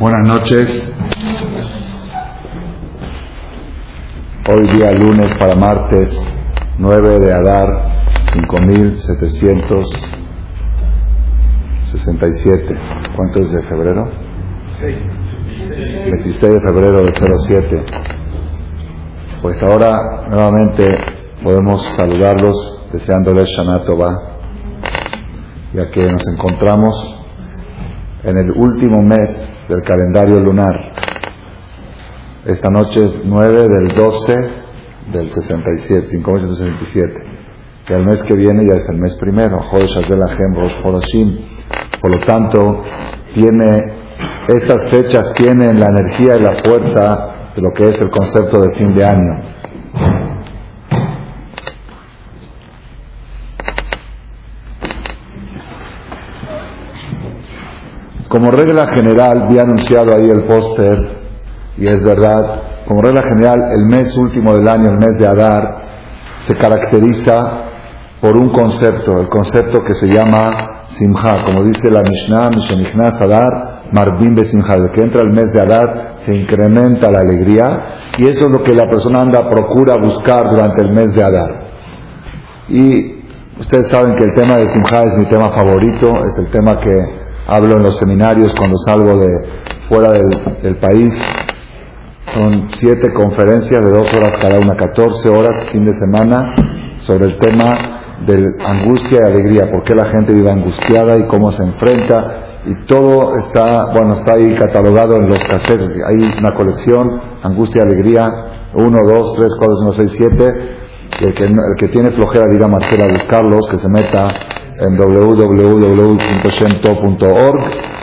Buenas noches. Hoy día lunes para martes 9 de Adar 5767. ¿Cuánto es de febrero? 26 de febrero del 07. Pues ahora nuevamente podemos saludarlos deseándoles Shana ya que nos encontramos en el último mes del calendario lunar. Esta noche es 9 del 12 del 67, 5967. Que el mes que viene ya es el mes primero, Por lo tanto, tiene, estas fechas tienen la energía y la fuerza de lo que es el concepto de fin de año. Como regla general, vi anunciado ahí el póster, y es verdad, como regla general, el mes último del año, el mes de Adar, se caracteriza por un concepto, el concepto que se llama Simha, como dice la Mishnah, Mishenichnas Adar, Marbim Simha, de que entra el mes de Adar se incrementa la alegría, y eso es lo que la persona anda, procura buscar durante el mes de Adar. Y ustedes saben que el tema de Simha es mi tema favorito, es el tema que hablo en los seminarios cuando salgo de fuera del, país. Son siete conferencias de dos horas cada una, 14 horas fin de semana sobre el tema de angustia y alegría, por qué la gente vive angustiada y cómo se enfrenta. Y todo está, bueno, está ahí catalogado en los cassettes. Hay una colección, angustia y alegría, 1, 2, 3, 4, 5, 6, 7. El que, el que tiene flojera diga Marcela a buscarlos, que se meta en www.shemto.org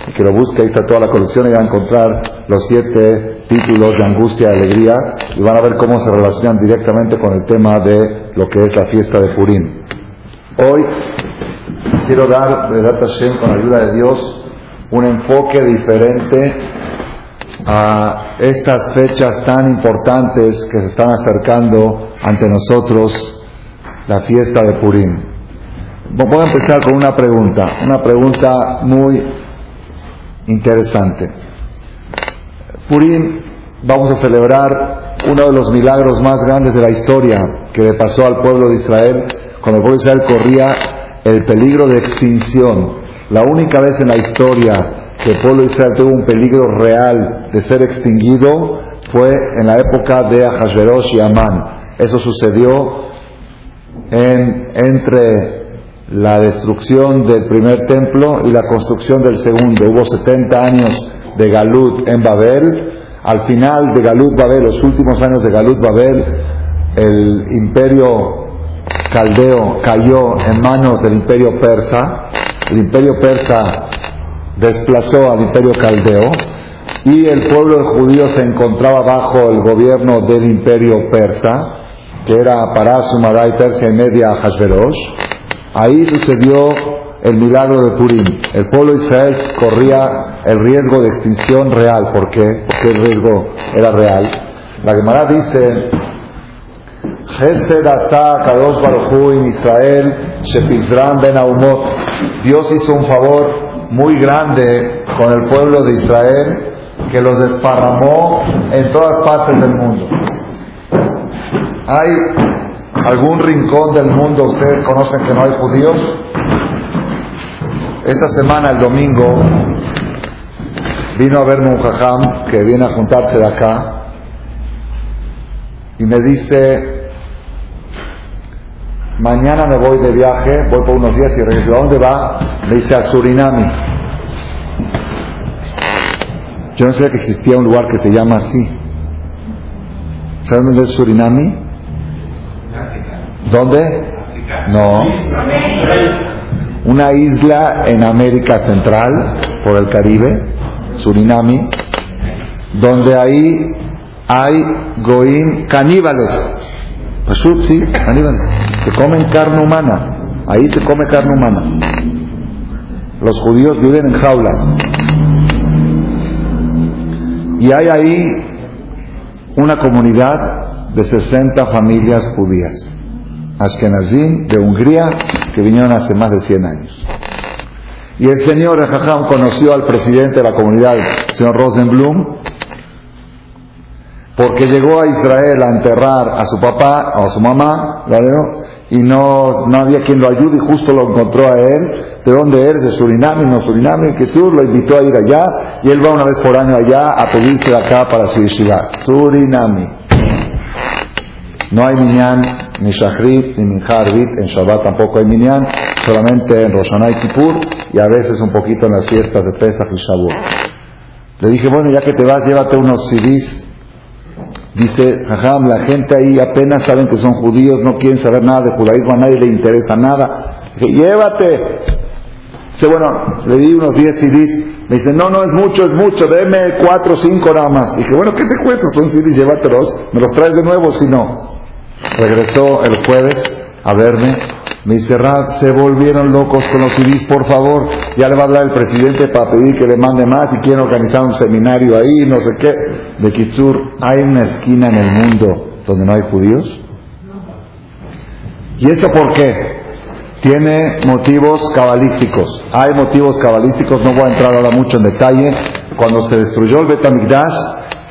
y que lo busque, ahí está toda la colección y va a encontrar los siete títulos de angustia y alegría y van a ver cómo se relacionan directamente con el tema de lo que es la fiesta de Purim. Hoy quiero dar, Hashem, con ayuda de Dios, un enfoque diferente a estas fechas tan importantes que se están acercando ante nosotros, la fiesta de Purim. Voy a empezar con una pregunta, una pregunta muy interesante. Purim, vamos a celebrar uno de los milagros más grandes de la historia que le pasó al pueblo de Israel cuando el pueblo de Israel corría el peligro de extinción. La única vez en la historia que el pueblo de Israel tuvo un peligro real de ser extinguido fue en la época de Ahasverosh y Amán. Eso sucedió en, entre la destrucción del primer templo y la construcción del segundo. Hubo 70 años de Galut en Babel. Al final de Galut Babel, los últimos años de Galut Babel, el imperio caldeo cayó en manos del imperio persa. El imperio persa desplazó al imperio caldeo y el pueblo de judíos se encontraba bajo el gobierno del imperio persa, que era Parás, y Persia y Media Hashverosh. Ahí sucedió el milagro de Purim. El pueblo de Israel corría el riesgo de extinción real. ¿Por qué? Porque el riesgo era real. La Gemara dice, Israel, Dios hizo un favor muy grande con el pueblo de Israel que los desparramó en todas partes del mundo. Hay algún rincón del mundo ustedes conocen que no hay judíos? Esta semana, el domingo, vino a verme un jajam que viene a juntarse de acá y me dice, mañana me voy de viaje, voy por unos días y regreso. ¿A dónde va? Me dice a Surinami. Yo no sabía que existía un lugar que se llama así. ¿Saben dónde es Surinami? ¿Dónde? No. Una isla en América Central, por el Caribe, Surinami, donde ahí hay goim caníbales. Pues sí, que comen carne humana. Ahí se come carne humana. Los judíos viven en jaulas. Y hay ahí una comunidad de 60 familias judías. Ashkenazim de Hungría que vinieron hace más de 100 años. Y el señor Jajam conoció al presidente de la comunidad, el señor Rosenblum, porque llegó a Israel a enterrar a su papá o a su mamá, y no, no había quien lo ayude y justo lo encontró a él. ¿De dónde eres? De Surinam, no Surinam, que sur lo invitó a ir allá y él va una vez por año allá a pedirse acá para su yeshiva. Surinami. No hay minyan, ni shachrit, ni minjarbit, en Shabbat tampoco hay minyan, solamente en Roshanay y Kippur y a veces un poquito en las fiestas de Pesach y Shavuot. Le dije, bueno, ya que te vas, llévate unos CDs Dice, jajam, la gente ahí apenas saben que son judíos, no quieren saber nada de judaísmo, a nadie le interesa nada. Dice, llévate. Dice, bueno, le di unos 10 CDs. Me dice, no, no es mucho, es mucho, déme 4 o 5 nada más. Dije, bueno, ¿qué te cuesta? Son CDs, llévatelos. Me los traes de nuevo si no. Regresó el jueves a verme. Me dice, Rab, se volvieron locos con los CDs, por favor. Ya le va a hablar el presidente para pedir que le mande más y quieren organizar un seminario ahí, no sé qué. De Kitsur, ¿hay una esquina en el mundo donde no hay judíos? ¿Y eso por qué? Tiene motivos cabalísticos. Hay motivos cabalísticos, no voy a entrar ahora mucho en detalle. Cuando se destruyó el Betamigdash,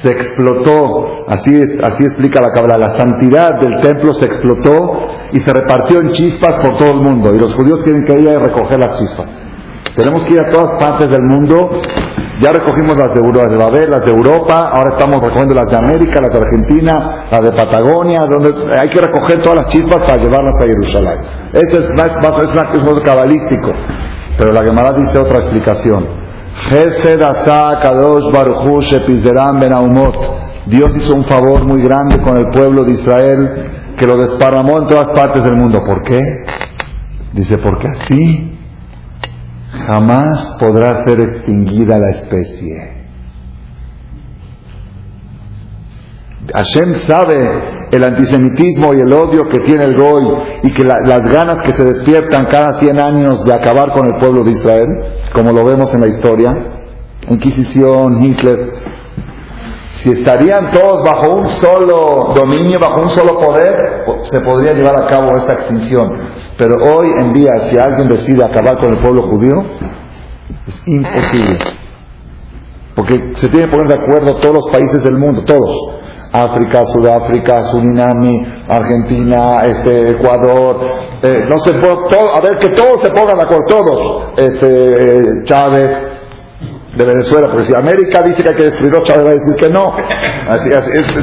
se explotó, así, así explica la Kabbalah, la santidad del templo se explotó y se repartió en chispas por todo el mundo. Y los judíos tienen que ir a recoger las chispas. Tenemos que ir a todas partes del mundo. Ya recogimos las de, Babel, las de Europa, ahora estamos recogiendo las de América, las de Argentina, las de Patagonia, donde hay que recoger todas las chispas para llevarlas a Jerusalén. Eso es, es, es, es cabalístico. Pero la Gemara dice otra explicación. Dios hizo un favor muy grande con el pueblo de Israel que lo desparramó en todas partes del mundo. ¿Por qué? Dice, porque así jamás podrá ser extinguida la especie. Hashem sabe el antisemitismo y el odio que tiene el Goy y que las ganas que se despiertan cada 100 años de acabar con el pueblo de Israel como lo vemos en la historia, Inquisición, Hitler, si estarían todos bajo un solo dominio, bajo un solo poder, se podría llevar a cabo esa extinción. Pero hoy en día, si alguien decide acabar con el pueblo judío, es imposible. Porque se tienen que poner de acuerdo todos los países del mundo, todos. África, Sudáfrica, Suriname, Argentina, este, Ecuador, eh, no se todo, a ver que todos se pongan de acuerdo, todos, este, Chávez de Venezuela, porque si América dice que hay que destruirlo, Chávez va a decir que no, así,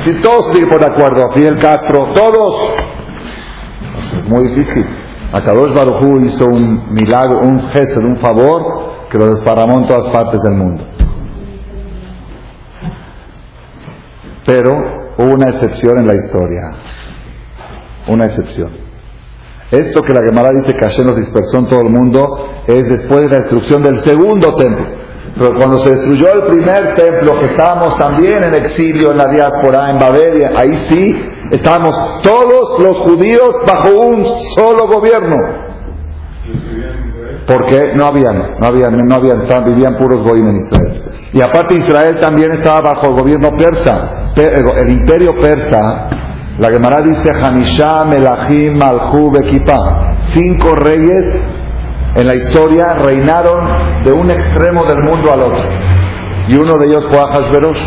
si todos se ponen de acuerdo, Fidel Castro, todos, es muy difícil. Akadosh Barujú hizo un milagro, un gesto, un favor que lo desparramó en todas partes del mundo. Pero hubo una excepción en la historia. Una excepción. Esto que la Gemara dice que Hashem los dispersó en todo el mundo es después de la destrucción del segundo templo. Pero cuando se destruyó el primer templo, que estábamos también en exilio en la diáspora, en Babelia, ahí sí estábamos todos los judíos bajo un solo gobierno. Porque no habían, no habían, no habían, vivían puros goyim en Israel. Y aparte Israel también estaba bajo el gobierno persa. El imperio persa, la Gemara dice Hanishah, Melachim, Malhu, Bekipa. Cinco reyes en la historia reinaron de un extremo del mundo al otro. Y uno de ellos fue Ahasverosh.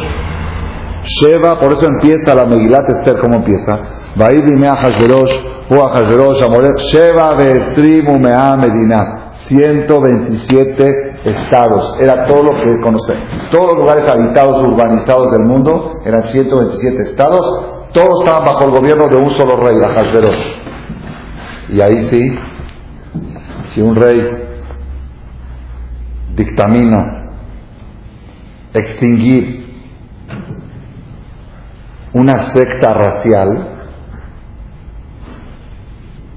Sheva, por eso empieza la Megilat Esther, ¿cómo empieza? Vaidime Ahasverosh, Ahasverosh, Amoret, Sheva, Beestrim, Umea, Medina. 127 estados. Era todo lo que conocemos. Todos los lugares habitados, urbanizados del mundo eran 127 estados. Todos estaban bajo el gobierno de un solo rey, Ahasverosh. Y ahí sí, si un rey dictamina extinguir una secta racial,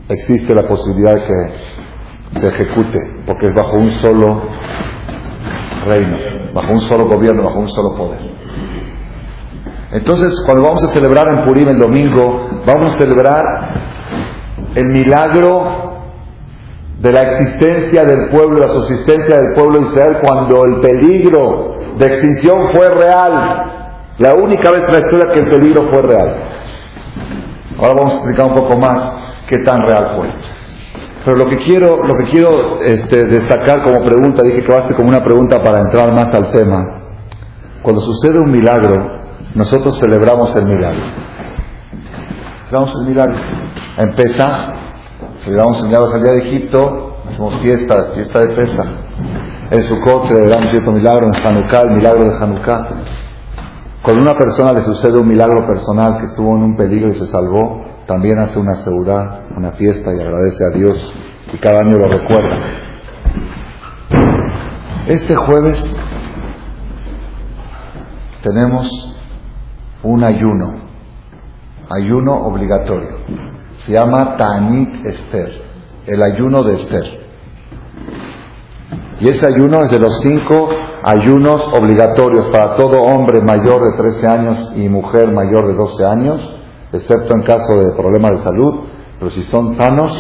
existe la posibilidad de que se ejecute, porque es bajo un solo reino, bajo un solo gobierno, bajo un solo poder. Entonces, cuando vamos a celebrar en Purim el domingo, vamos a celebrar el milagro de la existencia del pueblo, la subsistencia del pueblo de Israel, cuando el peligro de extinción fue real. La única vez en la historia que el peligro fue real. Ahora vamos a explicar un poco más qué tan real fue. Pero lo que quiero, lo que quiero este, destacar como pregunta, dije que va a como una pregunta para entrar más al tema. Cuando sucede un milagro, nosotros celebramos el milagro. Celebramos el milagro. En Pesa, celebramos el milagro al día de Egipto, hacemos fiesta, fiesta de Pesa. En Sukkot celebramos cierto milagro, en Hanukkah, el milagro de Hanukkah. Cuando una persona le sucede un milagro personal que estuvo en un peligro y se salvó, también hace una seguridad, una fiesta y agradece a Dios y cada año lo recuerda. Este jueves tenemos un ayuno, ayuno obligatorio. Se llama Tanit Esther, el ayuno de Esther. Y ese ayuno es de los cinco ayunos obligatorios para todo hombre mayor de 13 años y mujer mayor de 12 años, excepto en caso de problemas de salud, pero si son sanos,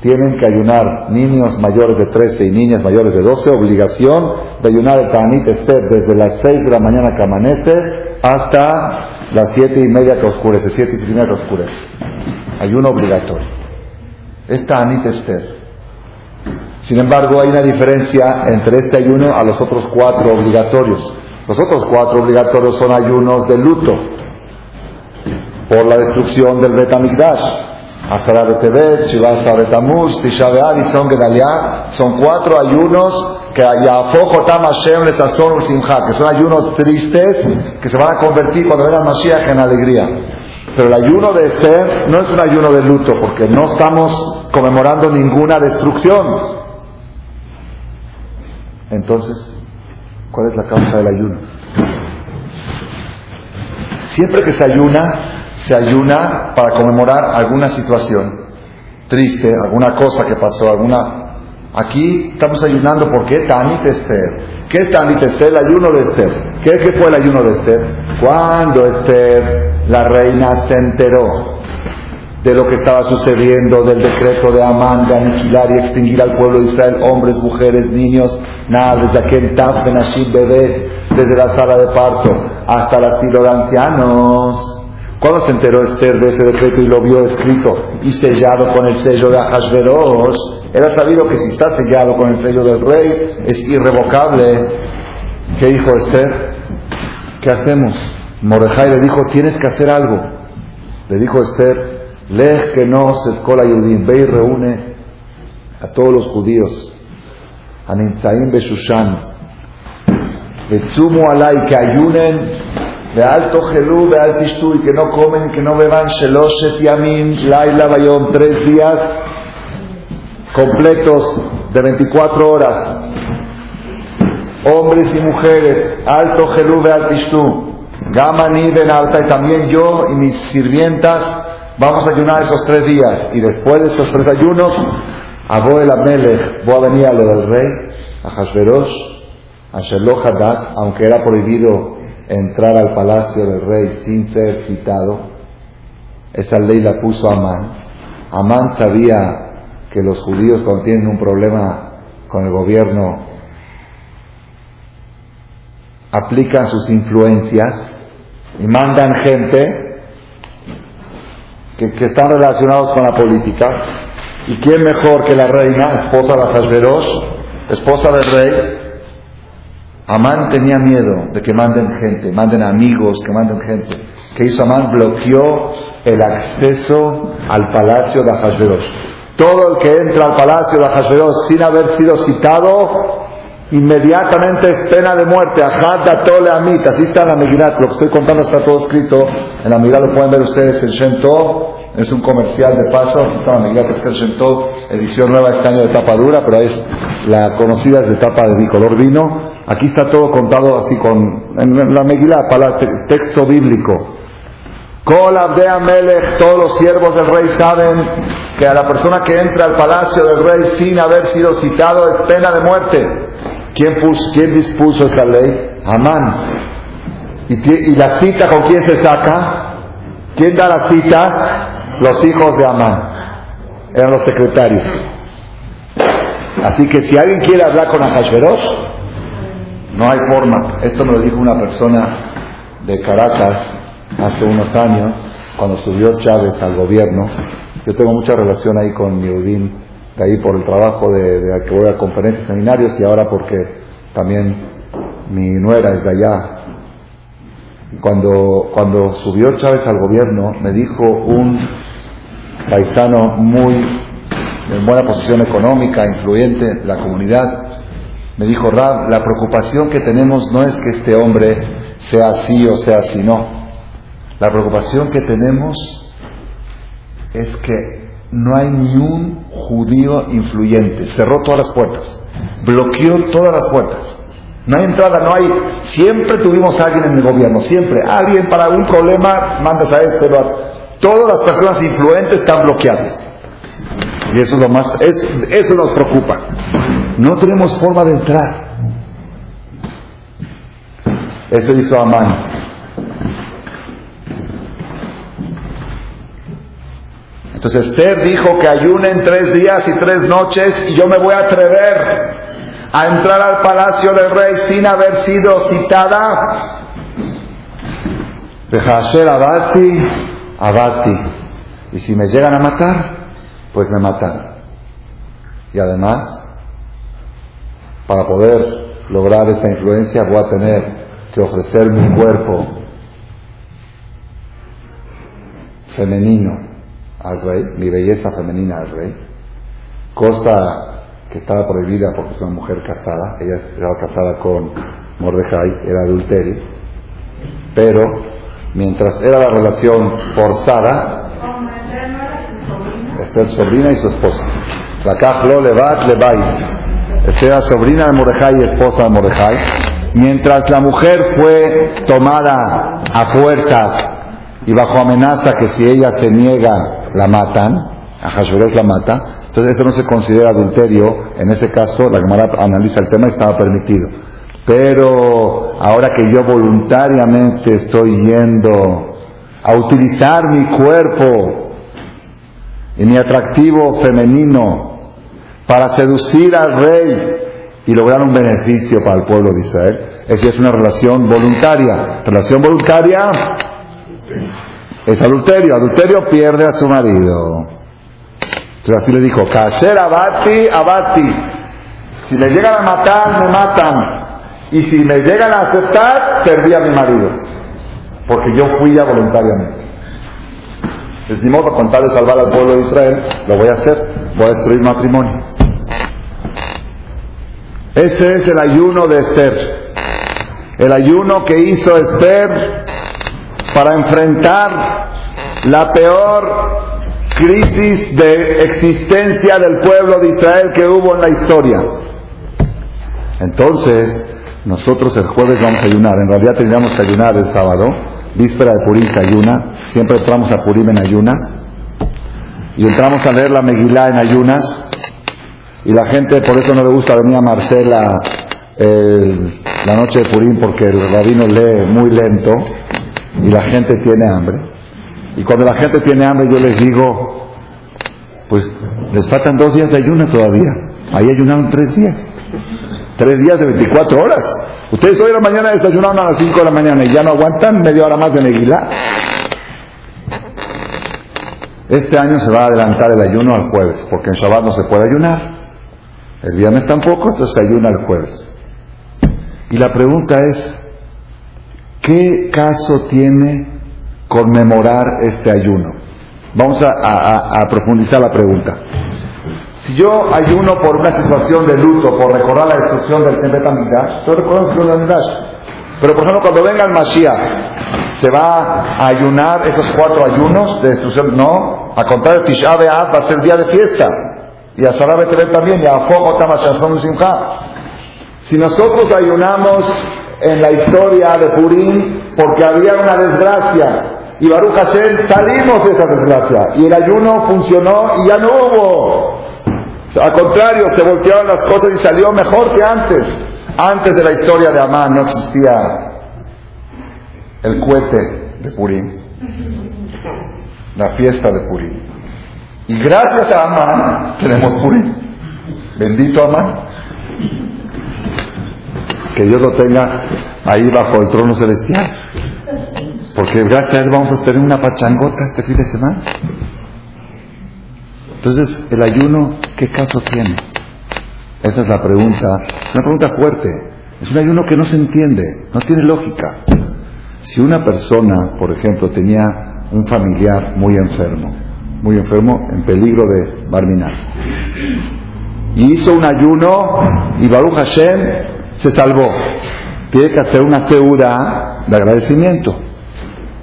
tienen que ayunar niños mayores de 13 y niñas mayores de 12, obligación de ayunar el Tanit Esther desde las 6 de la mañana que amanece hasta las 7 y media que oscurece, 7 y media que oscurece. Ayuno obligatorio. Es Tanit Esther. Sin embargo, hay una diferencia entre este ayuno a los otros cuatro obligatorios. Los otros cuatro obligatorios son ayunos de luto por la destrucción del Betamigdash. Asara Betebet, Shivasa Betamuz, Tisha Son Gedalia, son cuatro ayunos que son ayunos tristes que se van a convertir cuando venga Mashiach en alegría. Pero el ayuno de Esther no es un ayuno de luto, porque no estamos conmemorando ninguna destrucción. Entonces, ¿cuál es la causa del ayuno? Siempre que se ayuna, se ayuna para conmemorar alguna situación triste, alguna cosa que pasó, alguna... Aquí estamos ayunando porque Tanit Esther. ¿Qué es Tanit Esther? El ayuno de Esther. ¿Qué, ¿Qué fue el ayuno de Esther? Cuando Esther, la reina, se enteró de lo que estaba sucediendo, del decreto de Amán de aniquilar y extinguir al pueblo de Israel, hombres, mujeres, niños, nada, desde aquel Taf Benashim bebés, desde la sala de parto hasta el asilo de ancianos. Cuando se enteró Esther de ese decreto y lo vio escrito y sellado con el sello de Ahasveros, era sabido que si está sellado con el sello del rey es irrevocable. ¿Qué dijo Esther? ¿Qué hacemos? Mordejai le dijo, tienes que hacer algo. Le dijo Esther, Lej que no se escola Yudim, ve y reúne a todos los judíos, a Ninzaim Beshushan, Betzumu alay, que ayunen, de alto gelú, de alto y que no comen y que no beban, Sheloshet Yamim, Laila Bayom, tres días completos de 24 horas, hombres y mujeres, alto de alto Gamani Ben Alta, y también yo y mis sirvientas, Vamos a ayunar esos tres días y después de esos tres ayunos, Aboel Amelech, voy a venir a lo del rey, a Hashverosh, a Sheloh Hadat, aunque era prohibido entrar al palacio del rey sin ser citado. Esa ley la puso Amán. Amán sabía que los judíos cuando tienen un problema con el gobierno aplican sus influencias y mandan gente que, están relacionados con la política. ¿Y quién mejor que la reina, esposa de Hashverosh, esposa del rey? Amán tenía miedo de que manden gente, manden amigos, que manden gente. ¿Qué hizo Amán? Bloqueó el acceso al palacio de Hashverosh. Todo el que entra al palacio de Hashverosh sin haber sido citado, inmediatamente es pena de muerte. Ajad tole amit. Así está en la Megirat. Lo que estoy contando está todo escrito. En la Megirat lo pueden ver ustedes en Shem Es un comercial de paso. Aquí está la Megirat de Shem Edición nueva este año de tapa dura, pero es la conocida es de tapa de color vino. Aquí está todo contado así con en la Megilat, para texto bíblico. Todos los siervos del rey saben que a la persona que entra al palacio del rey sin haber sido citado es pena de muerte. ¿Quién, ¿Quién dispuso esa ley? Amán. ¿Y, la cita con quién se saca? ¿Quién da la cita? Los hijos de Amán. Eran los secretarios. Así que si alguien quiere hablar con Ahasverosh, no hay forma. Esto me lo dijo una persona de Caracas hace unos años, cuando subió Chávez al gobierno. Yo tengo mucha relación ahí con Yehudim de ahí por el trabajo de, de que voy a conferencias, seminarios y ahora porque también mi nuera es de allá. Cuando, cuando subió Chávez al gobierno, me dijo un paisano muy en buena posición económica, influyente en la comunidad, me dijo Rab, la preocupación que tenemos no es que este hombre sea así o sea así, no. La preocupación que tenemos es que no hay ni un judío influyente. Cerró todas las puertas, bloqueó todas las puertas. No hay entrada, no hay. Siempre tuvimos a alguien en el gobierno, siempre. Alguien para un problema, mandas a este. Todas las personas influentes están bloqueadas. Y eso es lo más, eso, eso nos preocupa. No tenemos forma de entrar. Eso hizo Amán. Entonces Esther dijo que ayunen tres días y tres noches y yo me voy a atrever a entrar al palacio del rey sin haber sido citada. Hacer abati, abati. Y si me llegan a matar, pues me matan. Y además, para poder lograr esa influencia voy a tener que ofrecer mi cuerpo femenino al rey, mi belleza femenina al rey, cosa que estaba prohibida porque es una mujer casada, ella estaba casada con Mordejai, era adulterio, pero mientras era la relación forzada, Esther sobrina y su esposa. La lo levat levait. Esta era sobrina de Mordejai y esposa de Mordejai. Mientras la mujer fue tomada a fuerzas y bajo amenaza que si ella se niega la matan, a Hashverosh la mata, entonces eso no se considera adulterio, en ese caso la Gemara analiza el tema y estaba permitido. Pero ahora que yo voluntariamente estoy yendo a utilizar mi cuerpo y mi atractivo femenino para seducir al rey y lograr un beneficio para el pueblo de Israel. Esa es una relación voluntaria. Relación voluntaria es adulterio. Adulterio pierde a su marido. Entonces así le dijo, Kasher abati, abati. Si me llegan a matar, me matan. Y si me llegan a aceptar, perdí a mi marido. Porque yo fui ya voluntariamente. Es mi modo con tal de salvar al pueblo de Israel, lo voy a hacer, voy a destruir matrimonio. Ese es el ayuno de Esther. El ayuno que hizo Esther para enfrentar la peor crisis de existencia del pueblo de Israel que hubo en la historia. Entonces, nosotros el jueves vamos a ayunar. En realidad tendríamos que ayunar el sábado. Víspera de Purim se ayuna. Siempre entramos a Purim en ayunas. Y entramos a leer la Megilá en ayunas. Y la gente por eso no le gusta venir a Marcela la noche de Purim porque el rabino lee muy lento y la gente tiene hambre. Y cuando la gente tiene hambre yo les digo, pues les faltan dos días de ayuno todavía. Ahí ayunaron tres días. Tres días de 24 horas. Ustedes hoy en la mañana desayunaron a las 5 de la mañana y ya no aguantan media hora más de Neguilá. Este año se va a adelantar el ayuno al jueves, porque en Shabbat no se puede ayunar. El viernes tampoco, entonces se ayuna el jueves. Y la pregunta es, ¿qué caso tiene conmemorar este ayuno? Vamos a, profundizar la pregunta. Si yo ayuno por una situación de luto, por recordar la destrucción del Templo Amidash, yo recuerdo la destrucción del Pero por ejemplo, cuando venga el Mashiach, ¿se va a ayunar esos cuatro ayunos de destrucción? No, al contrario, Tisha B'Av va a ser día de fiesta y a Sarah también, y a Si nosotros ayunamos en la historia de Purim porque había una desgracia y Baruch Hashem salimos de esa desgracia y el ayuno funcionó y ya no hubo. Al contrario, se voltearon las cosas y salió mejor que antes. Antes de la historia de Amán no existía el cohete de Purim, la fiesta de Purim. Y gracias a Amán tenemos Purim. Bendito Amán. Que Dios lo tenga ahí bajo el trono celestial. Porque gracias a él vamos a tener una pachangota este fin de semana. Entonces, ¿el ayuno qué caso tiene? Esa es la pregunta. Es una pregunta fuerte. Es un ayuno que no se entiende, no tiene lógica. Si una persona, por ejemplo, tenía un familiar muy enfermo, muy enfermo, en peligro de barminar, y hizo un ayuno y Baruch Hashem se salvó, tiene que hacer una ceuda de agradecimiento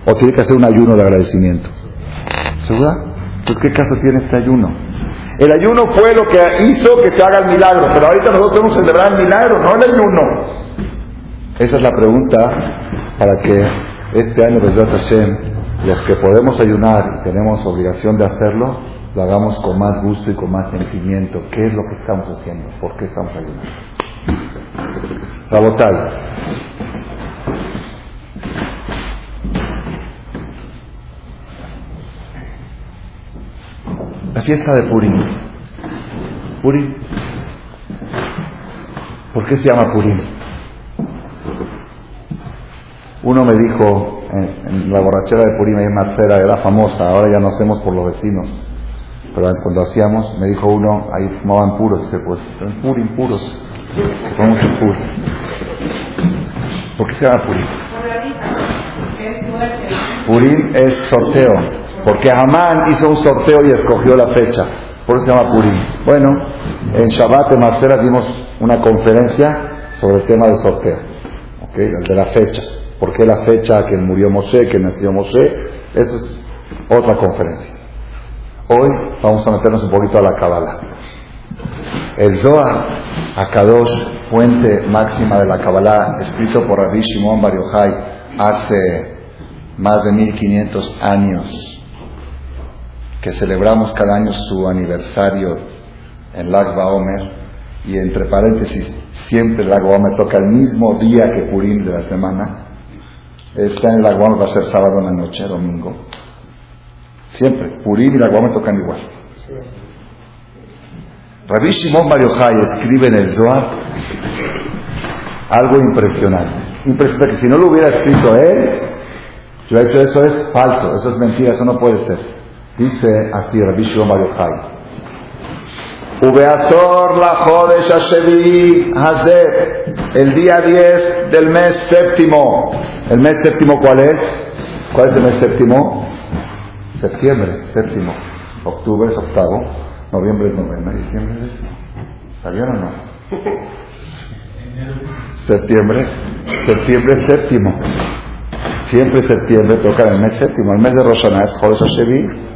o tiene que hacer un ayuno de agradecimiento. ¿Ceuda? Entonces, ¿qué caso tiene este ayuno? El ayuno fue lo que hizo que se haga el milagro, pero ahorita nosotros tenemos que celebrar el milagro, no el ayuno. Esa es la pregunta para que este año, Hashem, los que podemos ayunar y tenemos obligación de hacerlo, lo hagamos con más gusto y con más sentimiento. ¿Qué es lo que estamos haciendo? ¿Por qué estamos ayunando? Rabotay. La fiesta de Purim. Purim. ¿Por qué se llama Purim? Uno me dijo en, la borrachera de Purim, en Marcela, era famosa, ahora ya no hacemos por los vecinos. Pero cuando hacíamos, me dijo uno, ahí fumaban puros, dice, pues, Purim, puros. Vamos a Purim. ¿Por qué se llama Purim? Purim es sorteo. Porque Hamán hizo un sorteo y escogió la fecha. Por eso se llama Purim. Bueno, en Shabbat en Marcela dimos una conferencia sobre el tema del sorteo. ¿okay? De la fecha. ¿Por qué la fecha que murió Mosé, que nació Mosé? Esa es otra conferencia. Hoy vamos a meternos un poquito a la Kabbalah. El Zohar, Akadosh, fuente máxima de la Kabbalah, escrito por Rabbi Shimon Bar hace más de 1500 años, que celebramos cada año su aniversario en Lag Omer, y entre paréntesis, siempre Lag Omer toca el mismo día que Purim de la semana. Este año Lag Omer va a ser sábado en la noche, domingo. Siempre, Purim y Lag Omer tocan igual. Rabbi Shimon Bar escribe en el Zohar algo impresionante. Impresionante que si no lo hubiera escrito él, yo he hecho eso es falso, eso es mentira, eso no puede ser. Dice así Rabbi Shimon Hashevi Hazer, el día 10 del mes séptimo. ¿El mes séptimo cuál es? ¿Cuál es el mes séptimo? Septiembre, séptimo. Octubre es octavo. Noviembre es noveno. Diciembre es décimo. ¿Sabían o no? Septiembre, septiembre es séptimo. Siempre septiembre toca el mes séptimo. El mes de Roshaná es Jodesh Hashevi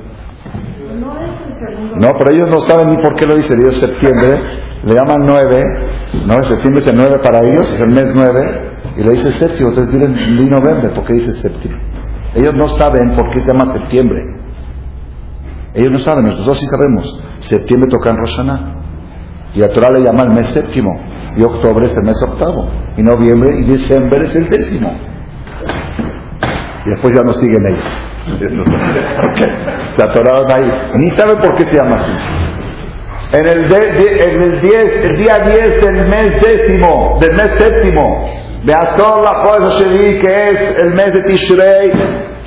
no, pero ellos no saben ni por qué lo dice Dios septiembre. Le llaman nueve, ¿no? Septiembre es el nueve para ellos, es el mes nueve, y le dice séptimo, entonces dicen ni noviembre, ¿por qué dice séptimo? Ellos no saben por qué se llama septiembre. Ellos no saben, nosotros sí sabemos. Septiembre toca en Rosana. Y a Torah le llama el mes séptimo. Y octubre es el mes octavo. Y noviembre y diciembre es el décimo. Y después ya nos siguen ellos. Se atoraron ahí. Ni sabe por qué se llama así. En el, en el, diez, el día 10 del mes décimo, del mes séptimo, de la que es el mes de Tishrei,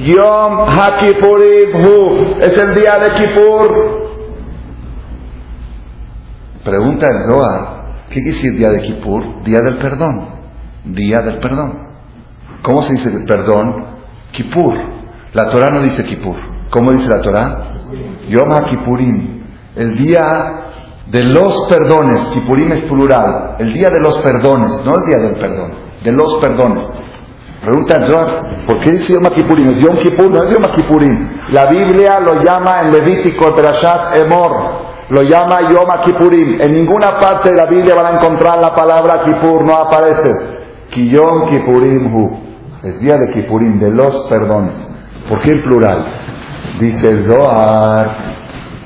Yom HaKippurim Hu, es el día de Kippur. Pregunta el Zohar, ¿qué quiere decir día de Kippur? Día del perdón. Día del perdón. ¿Cómo se dice perdón? Kippur. La Torah no dice Kippur. ¿Cómo dice la Torah? Yom HaKippurim. El día de los perdones. Kippurim es plural. El día de los perdones. No el día del perdón. De los perdones. Pregunta Zohar, ¿por qué dice Yom HaKippurim? Es Yom Kippur, no es Yom HaKippurim. La Biblia lo llama en Levítico, Perashat Emor. Lo llama Yom HaKippurim. En ninguna parte de la Biblia van a encontrar la palabra Kippur, no aparece. Ki Yom Kippurim Hu. Es día de Kippurim, de los perdones. ¿Por qué en plural? Dice el Zohar,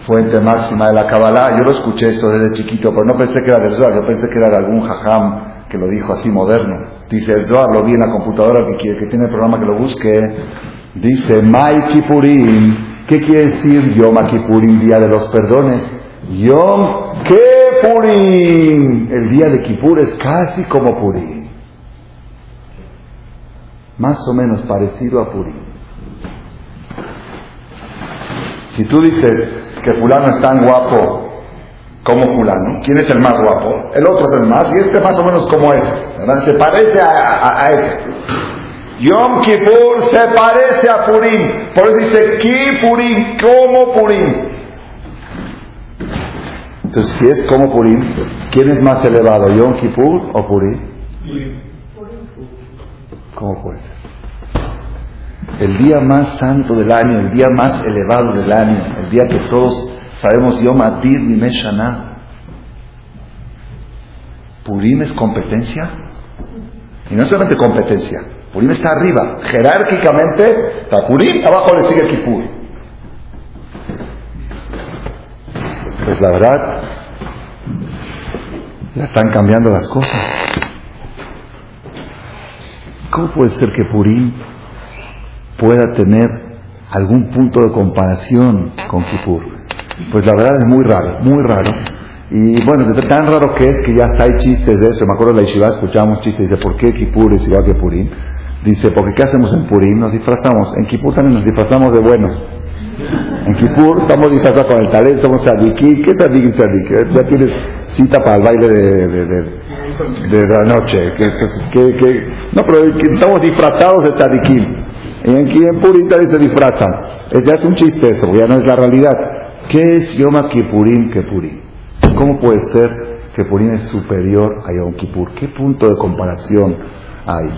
fuente máxima de la Kabbalah. Yo lo escuché esto desde chiquito, pero no pensé que era del Zohar, yo pensé que era de algún jajam que lo dijo así moderno. Dice el Zohar, lo vi en la computadora, que, que tiene el programa que lo busque. Dice, Mai Kippurim. ¿Qué quiere decir Yom Kippurim, día de los perdones? Yom Kippurim. El día de Kippur es casi como Purim. Más o menos parecido a Purim. Si tú dices, que fulano es tan guapo como fulano. ¿Quién es el más guapo? El otro es el más, y este más o menos como ese. ¿verdad? Se parece a, ese. Yom Kippur se parece a Purim. Por eso dice Ki Purim, como Purim. Entonces, si es como Purim, ¿quién es más elevado, Yom Kippur o Purim? ¿Cómo puede ser? El día más santo del año, el día más elevado del año, el día que todos sabemos Yom Adir Meshana. Purim es competencia. Y no solamente competencia, Purim está arriba. Jerárquicamente está Purim, abajo le sigue Kippur. Pues la verdad, ya están cambiando las cosas. ¿Cómo puede ser que Purim pueda tener algún punto de comparación con Kippur? Pues la verdad es muy raro, muy raro. Y bueno, tan raro que es que ya hasta hay chistes de eso. Me acuerdo de la Yeshiva, escuchábamos chistes, dice, ¿por qué Kippur es igual que Purim? Dice, porque ¿qué hacemos en Purim? Nos disfrazamos. En Kippur también nos disfrazamos de buenos. En Kippur estamos disfrazados con el talento, somos sadiki. ¿Qué sadiki sadiki? Ya tienes cita para el baile de, de, la noche. Que, que, no, pero estamos disfrazados de sadiki. Y en también se disfrazan. Ya es un chiste eso, ya no es la realidad. ¿Qué es Yom Kippurim que Purim? ¿Cómo puede ser que Purim es superior a Yom Kippur? ¿Qué punto de comparación hay?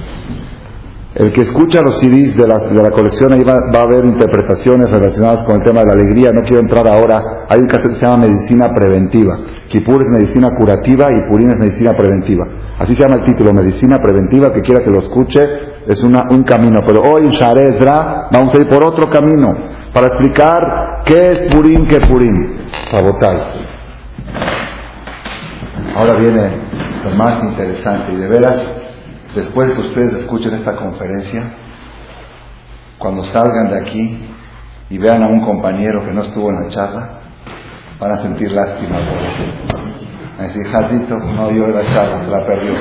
El que escucha los CDs de la, de la colección ahí va, a haber interpretaciones relacionadas con el tema de la alegría. No quiero entrar ahora. Hay un caso que se llama medicina preventiva. Kippur es medicina curativa y Purim es medicina preventiva. Así se llama el título, medicina preventiva. Que quiera que lo escuche es una, un camino. Pero hoy en Sharezra vamos a ir por otro camino para explicar qué es Purim, qué Purim. Rabotai. Ahora viene lo más interesante y de veras, después que ustedes escuchen esta conferencia, cuando salgan de aquí y vean a un compañero que no estuvo en la charla, van a sentir lástima por él. Van a decir, Jadito, no vio la charla, se la perdió.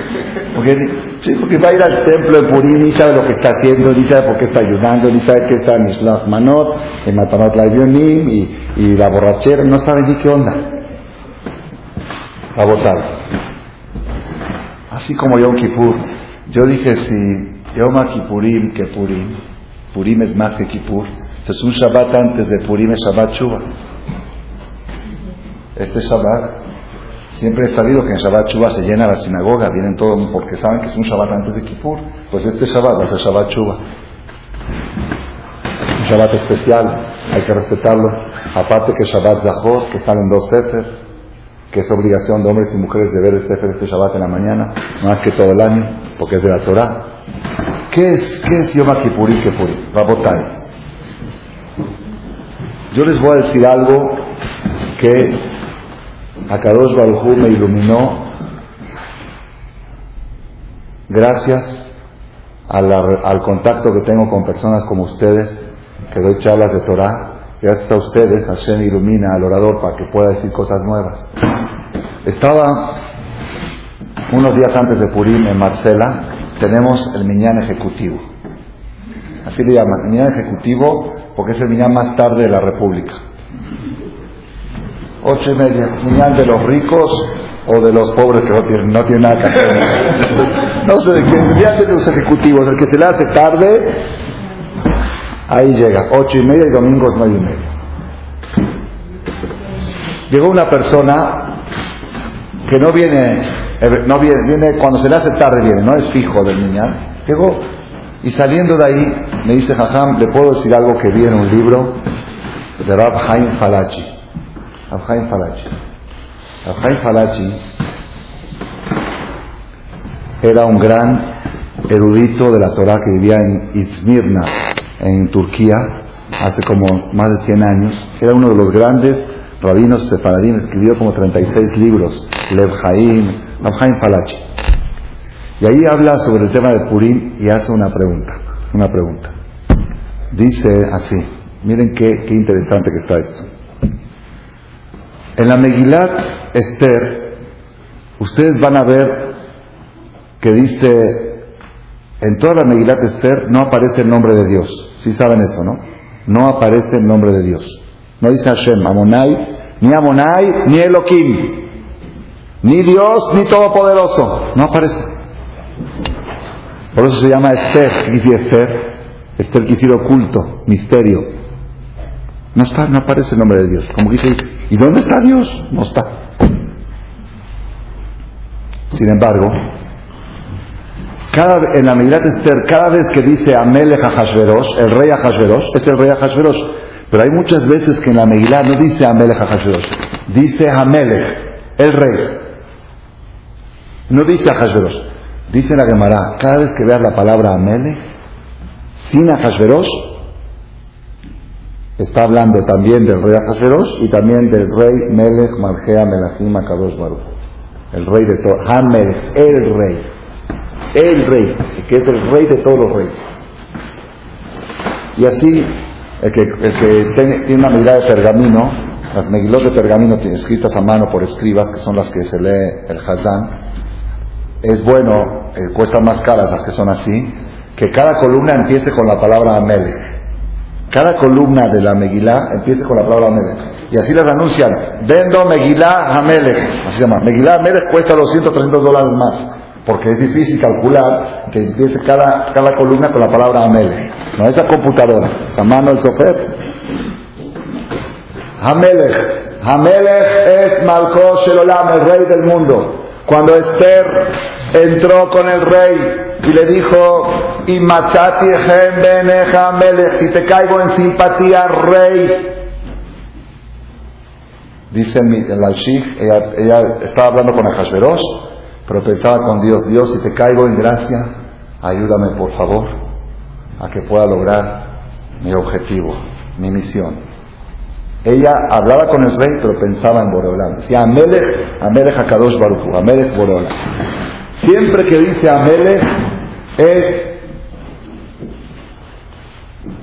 Porque, sí, porque va a ir al templo de Purim, ni sabe lo que está haciendo, ni sabe por qué está ayunando, ni sabe qué está en Islam Manot, en Matanot la y, y la borrachera, no sabe ni qué onda a votar. Así como Yom Kippur. Yo dije, si Yom Kippurim que Purim, Purim es más que Kippur, entonces un Shabbat antes de Purim es Shabbat Shuba. Este Shabbat, siempre he sabido que en Shabbat Shuba se llena la sinagoga, vienen todos porque saben que es un Shabbat antes de Kippur. Pues este Shabbat va a ser Shabbat Shuba. Un Shabbat especial, hay que respetarlo. Aparte que Shabbat Zahor, que salen dos Sefer, que es obligación de hombres y mujeres de ver el Sefer este Shabbat en la mañana, más que todo el año, porque es de la Torah. ¿Qué es, qué es Yom Kippur y Kippur? Rabotai. Yo les voy a decir algo que Akadosh Baruj me iluminó gracias al, al contacto que tengo con personas como ustedes, que doy charlas de Torah, Gracias a ustedes, Hashem ilumina al orador para que pueda decir cosas nuevas. Estaba unos días antes de Purim en Marcela, tenemos el Miñán Ejecutivo. Así le llaman, el Miñán Ejecutivo porque es el Miñán más tarde de la República. Ocho y media, Miñán de los ricos o de los pobres que no tienen, no tienen nada que hacer. No sé de quién, Miñán de los ejecutivos, el que se le hace tarde, Ahí llega, ocho y media y domingos nueve y media. Llegó una persona que no viene, no viene, viene cuando se le hace tarde viene, no es fijo del niñal. Llegó y saliendo de ahí me dice Jajam, le puedo decir algo que vi en un libro de Rab Haim Falachi. Rab Haim Falachi. Rab Haim Falachi era un gran erudito de la Torah que vivía en Izmirna, en Turquía hace como más de 100 años. Era uno de los grandes rabinos sefaradín, escribió como 36 libros, Lev Haim, Haim Falachi. Y ahí habla sobre el tema de Purim y hace una pregunta, una pregunta. Dice así, miren qué, qué interesante que está esto. En la Megilat Esther, ustedes van a ver que dice, en toda la Megilat Esther no aparece el nombre de Dios. Sí saben eso, ¿no? No aparece el nombre de Dios. No dice Hashem, Amonai, ni Amonai, ni Elohim, ni Dios, ni Todopoderoso. No aparece. Por eso se llama Esther. ¿Qué Esther? Esther quiere oculto, misterio. No está, no aparece el nombre de Dios. Como dice, ¿y dónde está Dios? No está. Sin embargo, cada, en la Megillat Esther, cada vez que dice Amelech Hashverosh, el rey Hashverosh, es el rey Hashverosh. Pero hay muchas veces que en la Megillah no dice Amelech Hashverosh, dice Amelech, el rey. No dice Hashverosh. Dice la Gemara, cada vez que veas la palabra Amelech, sin Hashverosh, está hablando también del rey Hashverosh y también del rey Melech Malgea Melachim Akadosh Baruch. El rey de todo, Hamelech, el rey el rey, que es el rey de todos los reyes. Y así, el que, tiene una medida de pergamino, las megilot de pergamino escritas a mano por escribas, que son las que se lee el Hazán, es bueno, eh, cuestan más caras las que son así, que cada columna empiece con la palabra Amelech. Cada columna de la Megilá empiece con la palabra Amelech. Y así las anuncian. Vendo Megilá Amelech. Así se llama. Megilá Amelech cuesta 200, 300 dólares más porque es difícil calcular que empiece cada, cada columna con la palabra Amelech. No esa computadora, a mano el sofer. Amelech. Amelech es Malkosh Shelolam, el rey del mundo. Cuando Esther entró con el rey y le dijo, y si te caigo en simpatía, rey. Dice el Alshik, ella, ella estaba hablando con Ahasveros pero pensaba con Dios, Dios, si te caigo en gracia, ayúdame por favor a que pueda lograr mi objetivo, mi misión. Ella hablaba con el rey, pero pensaba en Boreolán. Decía Amelech, Amelech Akadosh Baruchu, Amelech Boreolán. Siempre que dice Amelech es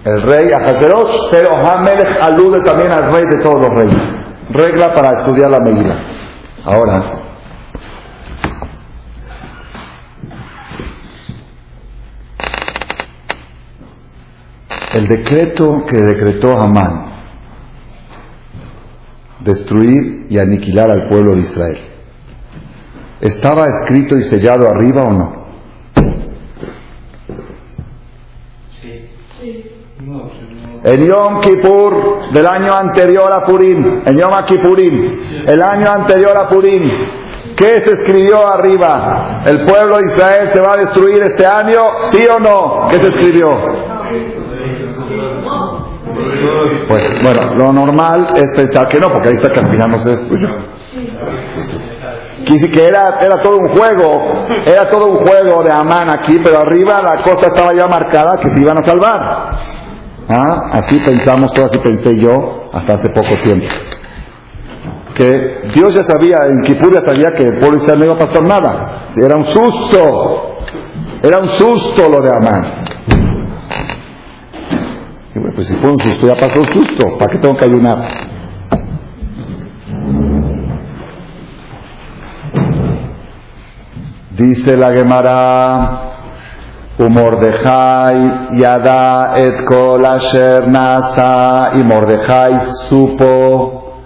el rey Ajaterosh, pero Amelech alude también al rey de todos los reyes. Regla para estudiar la medida. Ahora, el decreto que decretó Amán, destruir y aniquilar al pueblo de Israel, ¿estaba escrito y sellado arriba o no? En Yom Kippur del año anterior a Purim, en Yom Kippurim, el año anterior a Purim, ¿qué se escribió arriba? ¿El pueblo de Israel se va a destruir este año? ¿Sí o no? ¿Qué se escribió? Pues bueno, lo normal es pensar que no, porque ahí está que al se destruyó. que era, era todo un juego, era todo un juego de Amán aquí, pero arriba la cosa estaba ya marcada que se iban a salvar. ¿Ah? Así pensamos, todo así pensé yo hasta hace poco tiempo. Que Dios ya sabía, en Kipur ya sabía que el pueblo Israel no iba a pasar nada. Era un susto, era un susto lo de Amán pues si fue un susto, ya pasó el susto, ¿para qué tengo que ayunar? Dice la Gemara, Umordejai yada et kol asher nasa, y Mordejai supo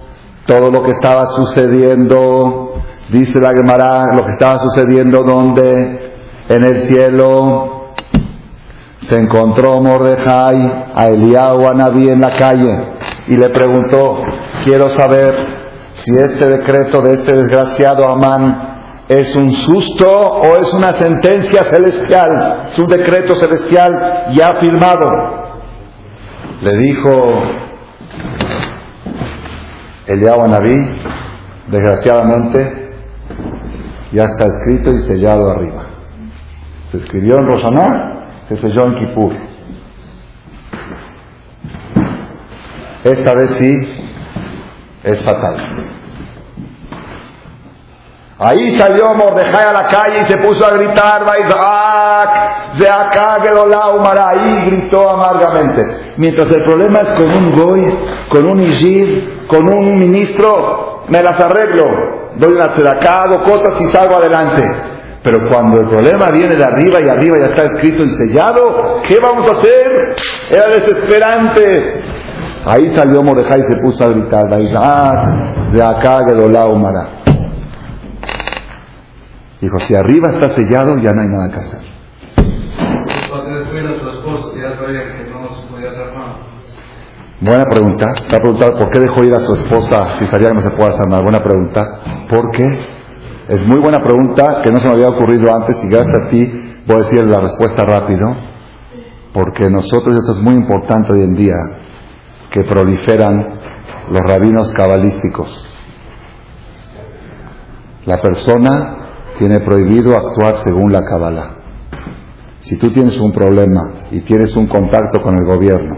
todo lo que estaba sucediendo. Dice la Gemara, lo que estaba sucediendo donde? En el cielo se encontró Mordejai a Eliyahu Anabí en la calle y le preguntó, quiero saber si este decreto de este desgraciado Amán es un susto o es una sentencia celestial, es un decreto celestial ya firmado. Le dijo Eliyahu Anabí, desgraciadamente, ya está escrito y sellado arriba. Se escribió en Rosaná selló en Kippur. Esta vez sí es fatal. Ahí salió Mordejai a la calle y se puso a gritar, Ahí gritó amargamente. Mientras el problema es con un goy, con un ishir, con un ministro, me las arreglo. Doy una tzedakah, hago cosas y salgo adelante. Pero cuando el problema viene de arriba y arriba ya está escrito y sellado, ¿qué vamos a hacer? Era desesperante. Ahí salió Mordejai y se puso a gritar, de acá, de Humara. Dijo, si arriba está sellado, ya no hay nada que hacer. Buena pregunta. Ha preguntado por qué dejó ir a su esposa si sabía que no se puede nada. Buena pregunta. ¿Por qué? Es muy buena pregunta que no se me había ocurrido antes y gracias a ti voy a decir la respuesta rápido. Porque nosotros, esto es muy importante hoy en día, que proliferan los rabinos cabalísticos. La persona tiene prohibido actuar según la cabala. Si tú tienes un problema y tienes un contacto con el gobierno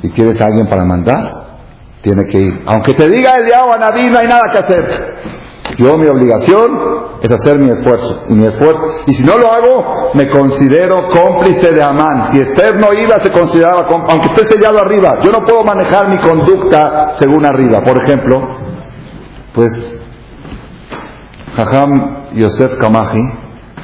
y quieres a alguien para mandar, tiene que ir. Aunque te diga el diablo a Naví, no hay nada que hacer. Yo mi obligación es hacer mi esfuerzo. Y mi esfuerzo, y si no lo hago, me considero cómplice de Amán. Si Esther no iba, se consideraba, aunque esté sellado arriba. Yo no puedo manejar mi conducta según arriba. Por ejemplo, pues, Jajam Yosef Kamaji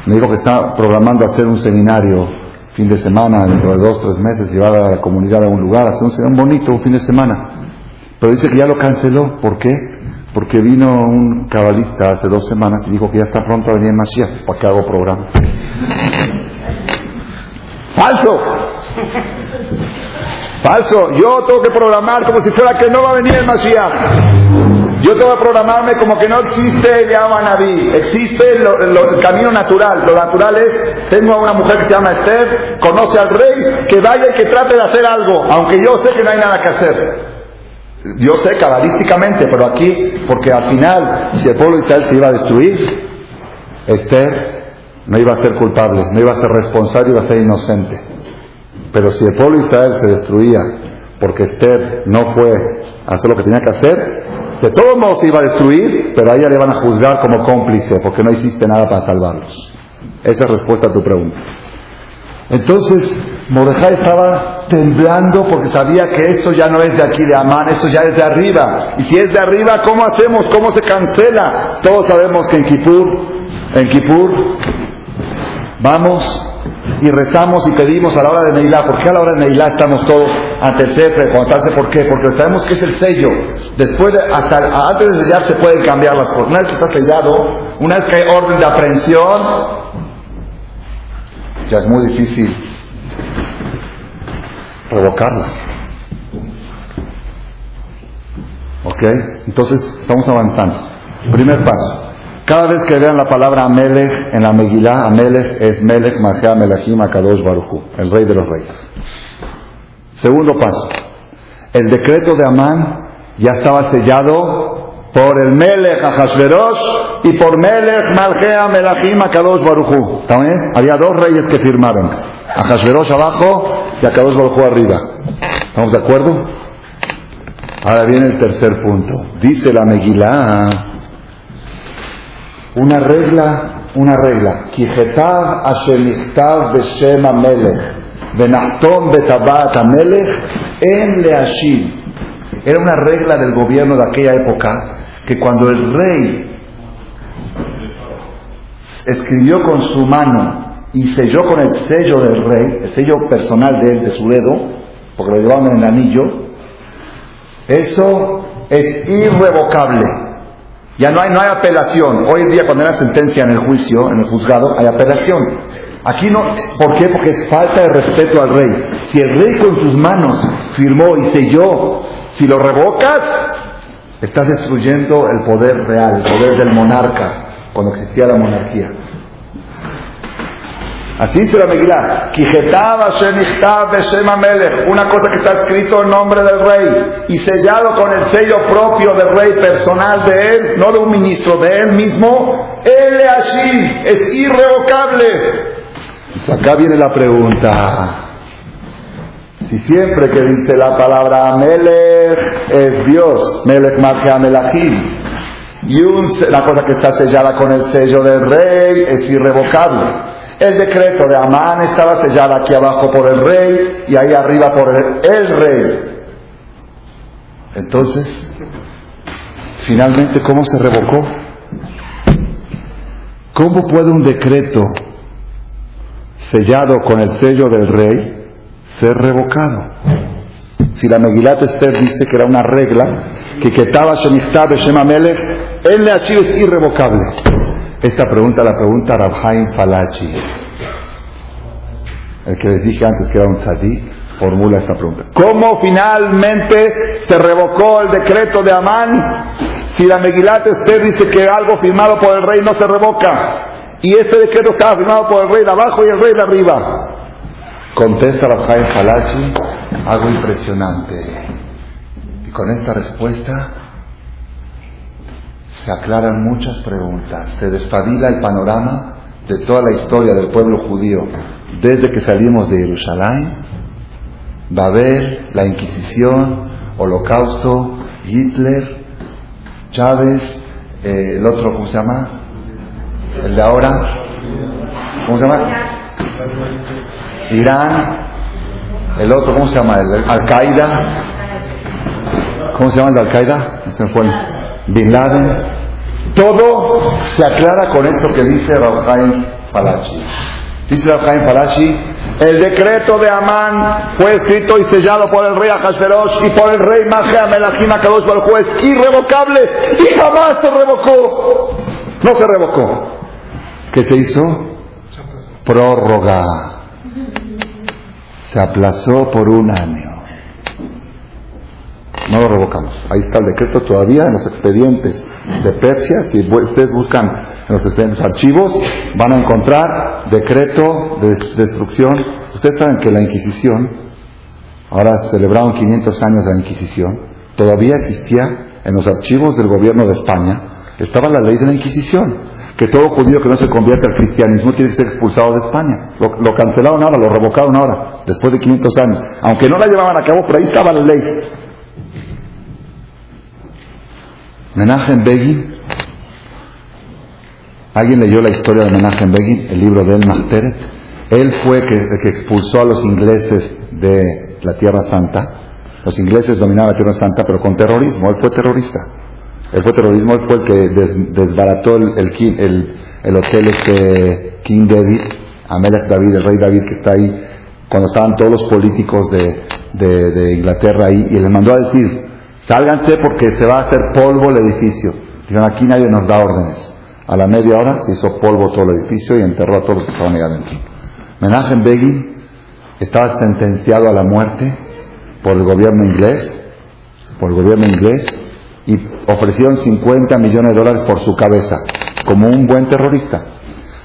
me dijo que está programando hacer un seminario fin de semana, dentro de dos, tres meses, llevar a la comunidad a un lugar, hacer un bonito, un fin de semana. Pero dice que ya lo canceló. ¿Por qué? Porque vino un cabalista hace dos semanas y dijo que ya está pronto a venir Mashiach. ¿Para qué hago programas? ¡Falso! ¡Falso! Yo tengo que programar como si fuera que no va a venir el Mashiach. Yo tengo que programarme como que no existe el Naví. Existe el camino natural. Lo natural es, tengo a una mujer que se llama Esther, conoce al rey, que vaya y que trate de hacer algo, aunque yo sé que no hay nada que hacer. Yo sé cabalísticamente, pero aquí, porque al final, si el pueblo de Israel se iba a destruir, Esther no iba a ser culpable, no iba a ser responsable, iba a ser inocente. Pero si el pueblo de Israel se destruía porque Esther no fue a hacer lo que tenía que hacer, de todos modos se iba a destruir, pero a ella le van a juzgar como cómplice porque no hiciste nada para salvarlos. Esa es respuesta a tu pregunta. Entonces, Mordejai estaba temblando porque sabía que esto ya no es de aquí de Amán, esto ya es de arriba. Y si es de arriba, ¿cómo hacemos? ¿Cómo se cancela? Todos sabemos que en Kipur, en Kipur, vamos y rezamos y pedimos a la hora de Neilá. ¿Por qué a la hora de Neilá estamos todos ante el Sefer, ¿Por qué? Porque sabemos que es el sello. Después, de, hasta antes de sellar se pueden cambiar las cosas. Una vez que está sellado, una vez que hay orden de aprehensión, ya es muy difícil revocarla. ¿Ok? Entonces, estamos avanzando. Primer paso. Cada vez que vean la palabra Amelech en la Megilá, Amelech es Melech Mahea Melachim Akadosh Baruchu, el rey de los reyes. Segundo paso. El decreto de Amán ya estaba sellado por el Melech Ahasverosh y por Melech Malgea Melachim Akadosh Baruchu. ¿También? Había dos reyes que firmaron. Ahasverosh abajo y Akadosh Baruchu arriba. ¿Estamos de acuerdo? Ahora viene el tercer punto. Dice la Megilá una regla, una regla. Kijetav ashemichtav beshem amelech, benachton betabat amelech, en leashim. Era una regla del gobierno de aquella época que cuando el rey escribió con su mano y selló con el sello del rey, el sello personal de él, de su dedo, porque lo llevaban en el anillo, eso es irrevocable. Ya no hay, no hay apelación. Hoy en día cuando hay una sentencia en el juicio, en el juzgado, hay apelación. Aquí no, ¿por qué? Porque es falta de respeto al rey. Si el rey con sus manos firmó y selló, si lo revocas, estás destruyendo el poder real, el poder del monarca, cuando existía la monarquía. Así dice la Megilá. Una cosa que está escrito en nombre del rey y sellado con el sello propio del rey personal de él, no de un ministro, de él mismo. Él es irrevocable. acá viene la pregunta. Si siempre que dice la palabra Melech es Dios, Melech marca Melachim, y una cosa que está sellada con el sello del rey es irrevocable. El decreto de Amán estaba sellado aquí abajo por el rey y ahí arriba por el, rey. Entonces, finalmente, ¿cómo se revocó? ¿Cómo puede un decreto sellado con el sello del rey ser revocado? Si la Megilat Esther dice que era una regla, que Ketaba Shemichtab Shem Amelech, el es irrevocable. Esta pregunta la pregunta Rabhaim Falachi. El que les dije antes que era un tzadik, formula esta pregunta. ¿Cómo finalmente se revocó el decreto de Amán si la Megilat Esther dice que algo firmado por el rey no se revoca? Y este decreto estaba firmado por el rey de abajo y el rey de arriba. Contesta Rabhaim Falachi, algo impresionante. Y con esta respuesta se aclaran muchas preguntas, se despabila el panorama de toda la historia del pueblo judío desde que salimos de Jerusalén, Babel, la Inquisición, Holocausto, Hitler, Chávez, eh, el otro, ¿cómo se llama? El de ahora, ¿cómo se llama? Irán, el otro, ¿cómo se llama? El Al-Qaeda, ¿cómo se llama el de Al-Qaeda? Bin Laden. Todo se aclara con esto que dice Rabhaim Falachi. Dice Rabhaim Falachi, el decreto de Amán fue escrito y sellado por el rey Ahasverosh y por el rey Magea Melachim Akadosh el juez, irrevocable, y jamás se revocó. No se revocó. ¿Qué se hizo? Prórroga. Se aplazó por un año. No lo revocamos. Ahí está el decreto todavía en los expedientes de Persia. Si ustedes buscan en los expedientes archivos, van a encontrar decreto de destrucción. Ustedes saben que la Inquisición, ahora celebraron 500 años de la Inquisición, todavía existía en los archivos del gobierno de España, estaba la ley de la Inquisición que todo judío que no se convierte al cristianismo tiene que ser expulsado de España. Lo, lo, cancelaron ahora, lo revocaron ahora, después de 500 años. Aunque no la llevaban a cabo, pero ahí estaba la ley. Menachem Begin. ¿Alguien leyó la historia de Menachem Begin, el libro de El Machteret? Él fue el que expulsó a los ingleses de la Tierra Santa. Los ingleses dominaban la Tierra Santa, pero con terrorismo. Él fue terrorista. Él fue terrorismo, él fue el que desbarató el, el, el, hotel este King David, Amelech David, el rey David que está ahí, cuando estaban todos los políticos de, de, de Inglaterra ahí, y les mandó a decir, Sálganse porque se va a hacer polvo el edificio. Dijeron, aquí nadie nos da órdenes. A la media hora hizo polvo todo el edificio y enterró a todos los que estaban ahí adentro. Menachem Begin estaba sentenciado a la muerte por el gobierno inglés, por el gobierno inglés, y ofrecieron 50 millones de dólares por su cabeza, como un buen terrorista.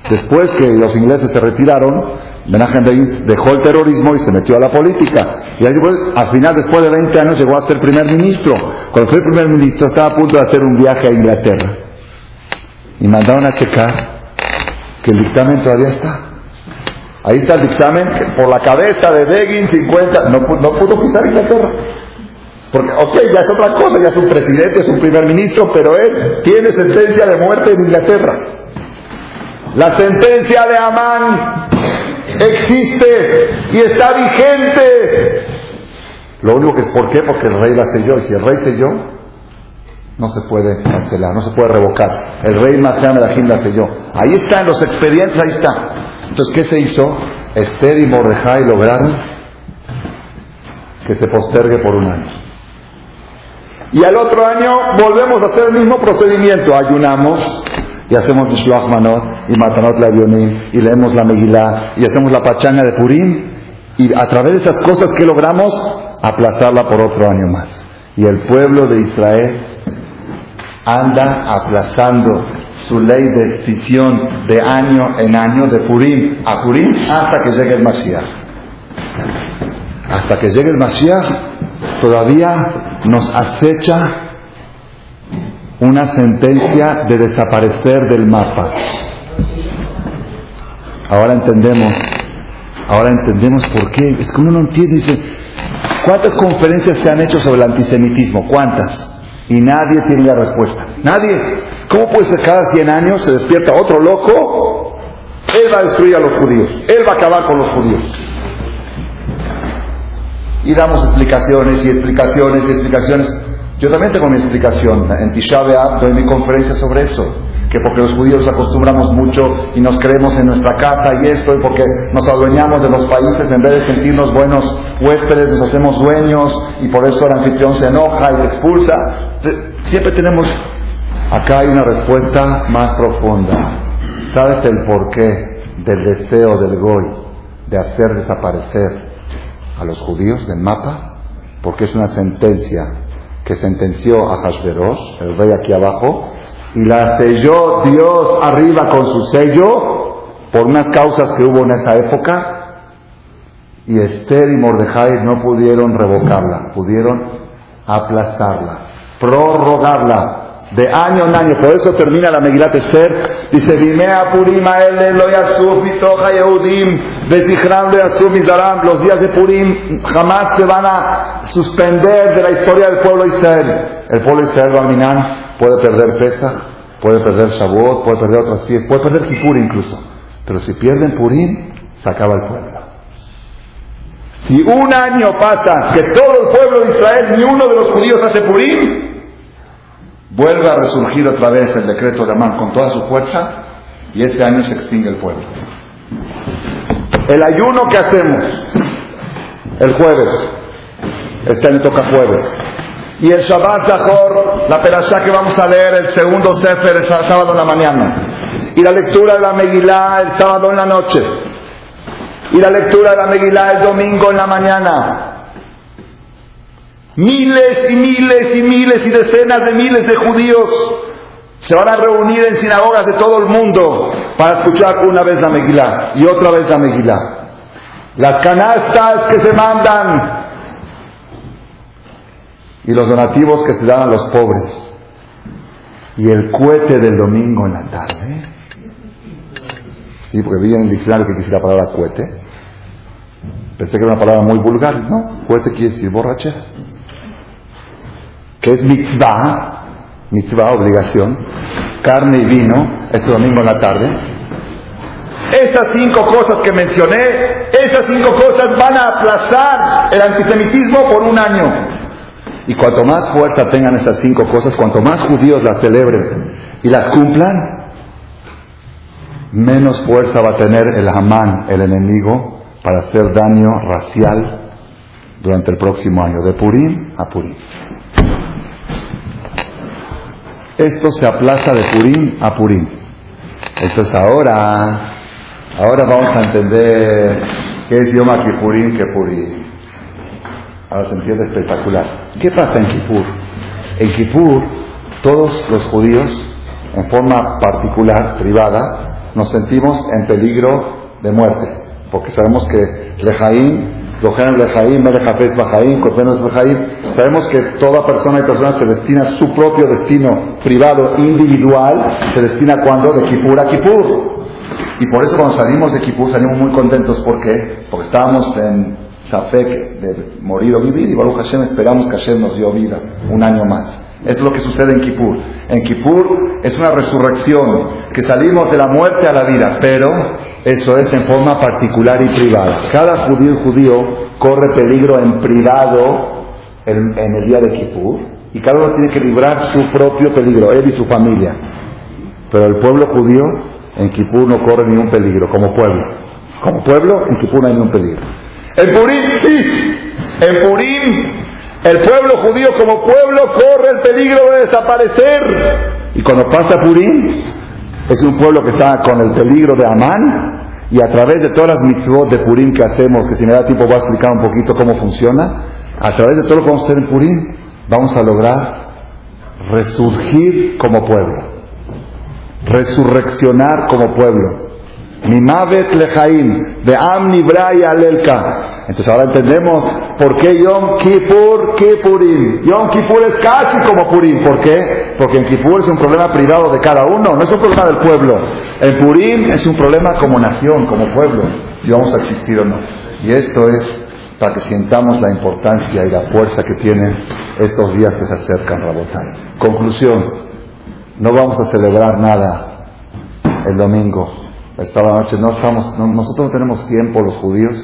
Después que los ingleses se retiraron, Menachem Begin dejó el terrorismo y se metió a la política. Y después, al final, después de 20 años, llegó a ser primer ministro. Cuando fue primer ministro, estaba a punto de hacer un viaje a Inglaterra. Y mandaron a checar que el dictamen todavía está. Ahí está el dictamen por la cabeza de Begin 50. No, no pudo quitar Inglaterra. Porque, ok, ya es otra cosa, ya es un presidente, es un primer ministro, pero él tiene sentencia de muerte en Inglaterra. La sentencia de Amán existe y está vigente. Lo único que es por qué, porque el rey la selló, y si el rey selló, no se puede cancelar, no se puede revocar. El rey Maseam el la selló. Ahí está, en los expedientes, ahí está. Entonces, ¿qué se hizo? Esther y Mordejai lograron que se postergue por un año. Y al otro año volvemos a hacer el mismo procedimiento. Ayunamos, y hacemos Mishloach Manot y Matanot la y leemos la Megillah y hacemos la pachanga de Purim y a través de esas cosas que logramos aplazarla por otro año más. Y el pueblo de Israel anda aplazando su ley de fisión de año en año, de Purim a Purim, hasta que llegue el Mashiach. Hasta que llegue el Mashiach, todavía nos acecha una sentencia de desaparecer del mapa. Ahora entendemos, ahora entendemos por qué. Es que uno no entiende, dice, ¿cuántas conferencias se han hecho sobre el antisemitismo? ¿Cuántas? Y nadie tiene la respuesta. Nadie. ¿Cómo puede ser cada 100 años se despierta otro loco? Él va a destruir a los judíos. Él va a acabar con los judíos. Y damos explicaciones y explicaciones y explicaciones. Yo también tengo mi explicación. En Tisha B'Av doy mi conferencia sobre eso. que porque los judíos acostumbramos mucho y nos creemos en nuestra casa y esto, y porque nos adueñamos de los países, en vez de sentirnos buenos huéspedes, nos hacemos dueños y por eso el anfitrión se enoja y te expulsa. Siempre tenemos, acá hay una respuesta más profunda. ¿Sabes el porqué del deseo del Goy de hacer desaparecer a los judíos del mapa? Porque es una sentencia que sentenció a Hashverosh, el rey aquí abajo, y la selló Dios arriba con su sello por unas causas que hubo en esa época y Esther y Mordejai no pudieron revocarla, pudieron aplastarla, prorrogarla de año en año. Por eso termina la Megilat Esther. Dice, Dimea Purim el lo yasuf mitoja Yehudim, Betichram lo yasuf mizaram. Los días de Purim jamás se van a suspender de la historia del pueblo de Israel. El pueblo de Israel, Barminan, puede perder Pesach, puede perder Shavuot, puede perder otras fiestas, puede perder Kippur incluso. Pero si pierden Purim, se acaba el pueblo. Si un año pasa que todo el pueblo de Israel, ni uno de los judíos hace Purim, vuelve a resurgir otra vez el decreto de Amán con toda su fuerza y ese año se extingue el pueblo. El ayuno que hacemos el jueves, este año toca jueves, y el Shabbat Zahor, la perashá que vamos a leer el segundo Sefer el sábado en la mañana, y la lectura de la Megilá el sábado en la noche, y la lectura de la Megilá el domingo en la mañana. Miles y miles y miles y decenas de miles de judíos se van a reunir en sinagogas de todo el mundo para escuchar una vez la Megilá y otra vez la Megilá. Las canastas que se mandan y los donativos que se dan a los pobres y el cohete del domingo en la tarde. Sí, porque vi en el diccionario que quisiera la palabra cohete. Pensé que era una palabra muy vulgar, ¿no? Cohete quiere decir borrachera. Que es mitzvah, mitzvah, obligación, carne y vino, este domingo en la tarde. Esas cinco cosas que mencioné, esas cinco cosas van a aplazar el antisemitismo por un año. Y cuanto más fuerza tengan esas cinco cosas, cuanto más judíos las celebren y las cumplan, menos fuerza va a tener el Hamán, el enemigo, para hacer daño racial durante el próximo año, de Purim a Purim. Esto se aplaza de Purim a Purim. Entonces ahora, ahora vamos a entender qué es Yom Kippurim que Purim. Ahora se entiende espectacular. ¿Qué pasa en Kippur? En Kippur, todos los judíos, en forma particular, privada, nos sentimos en peligro de muerte. Porque sabemos que Lejaim, Sabemos que toda persona y persona se destina a su propio destino privado, individual, se destina cuando de Kippur a Kippur. Y por eso cuando salimos de Kippur salimos muy contentos. ¿Por qué? Porque estábamos en Safek de morir o vivir, y Baruch Hashem esperamos que Hashem nos dio vida un año más. Es lo que sucede en Kippur. En Kippur es una resurrección, que salimos de la muerte a la vida, pero eso es en forma particular y privada. Cada judío y judío corre peligro en privado en, en el día de Kippur, y cada uno tiene que librar su propio peligro, él y su familia. Pero el pueblo judío en Kippur no corre ningún peligro, como pueblo. Como pueblo, en Kippur no hay ningún peligro. En Purim sí. En Purim el pueblo judío como pueblo corre el peligro de desaparecer. Y cuando pasa Purim es un pueblo que está con el peligro de Amán y a través de todas las mitzvot de Purim que hacemos, que si me da tiempo voy a explicar un poquito cómo funciona, a través de todo lo que vamos a hacer en Purim vamos a lograr resurgir como pueblo, resurreccionar como pueblo. Mimavet lejaim, de am alelka. Entonces ahora entendemos por qué Yom Kippur, Kippurim. Yom Kippur es casi como Purim. ¿Por qué? Porque en Kippur es un problema privado de cada uno, no es un problema del pueblo. En Purim es un problema como nación, como pueblo, si vamos a existir o no. Y esto es para que sintamos la importancia y la fuerza que tienen estos días que se acercan, Rabotai. Conclusión, no vamos a celebrar nada el domingo esta noche. No estamos, nosotros no tenemos tiempo, los judíos,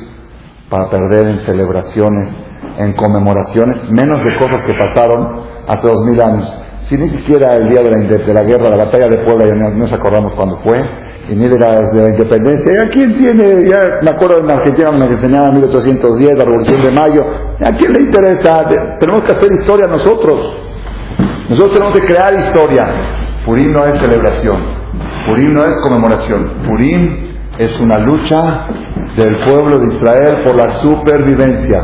para perder en celebraciones, en conmemoraciones, menos de cosas que pasaron hace dos mil años. Si ni siquiera el día de la, de la guerra, la batalla de Puebla, ya no nos acordamos cuándo fue, y ni de la, de la independencia. ¿A quién tiene? Ya me acuerdo en Argentina me enseñaban en 1810, la Revolución de Mayo. ¿A quién le interesa? Tenemos que hacer historia nosotros. Nosotros tenemos que crear historia. Purim no es celebración. Purim no es conmemoración. Purim es una lucha del pueblo de Israel por la supervivencia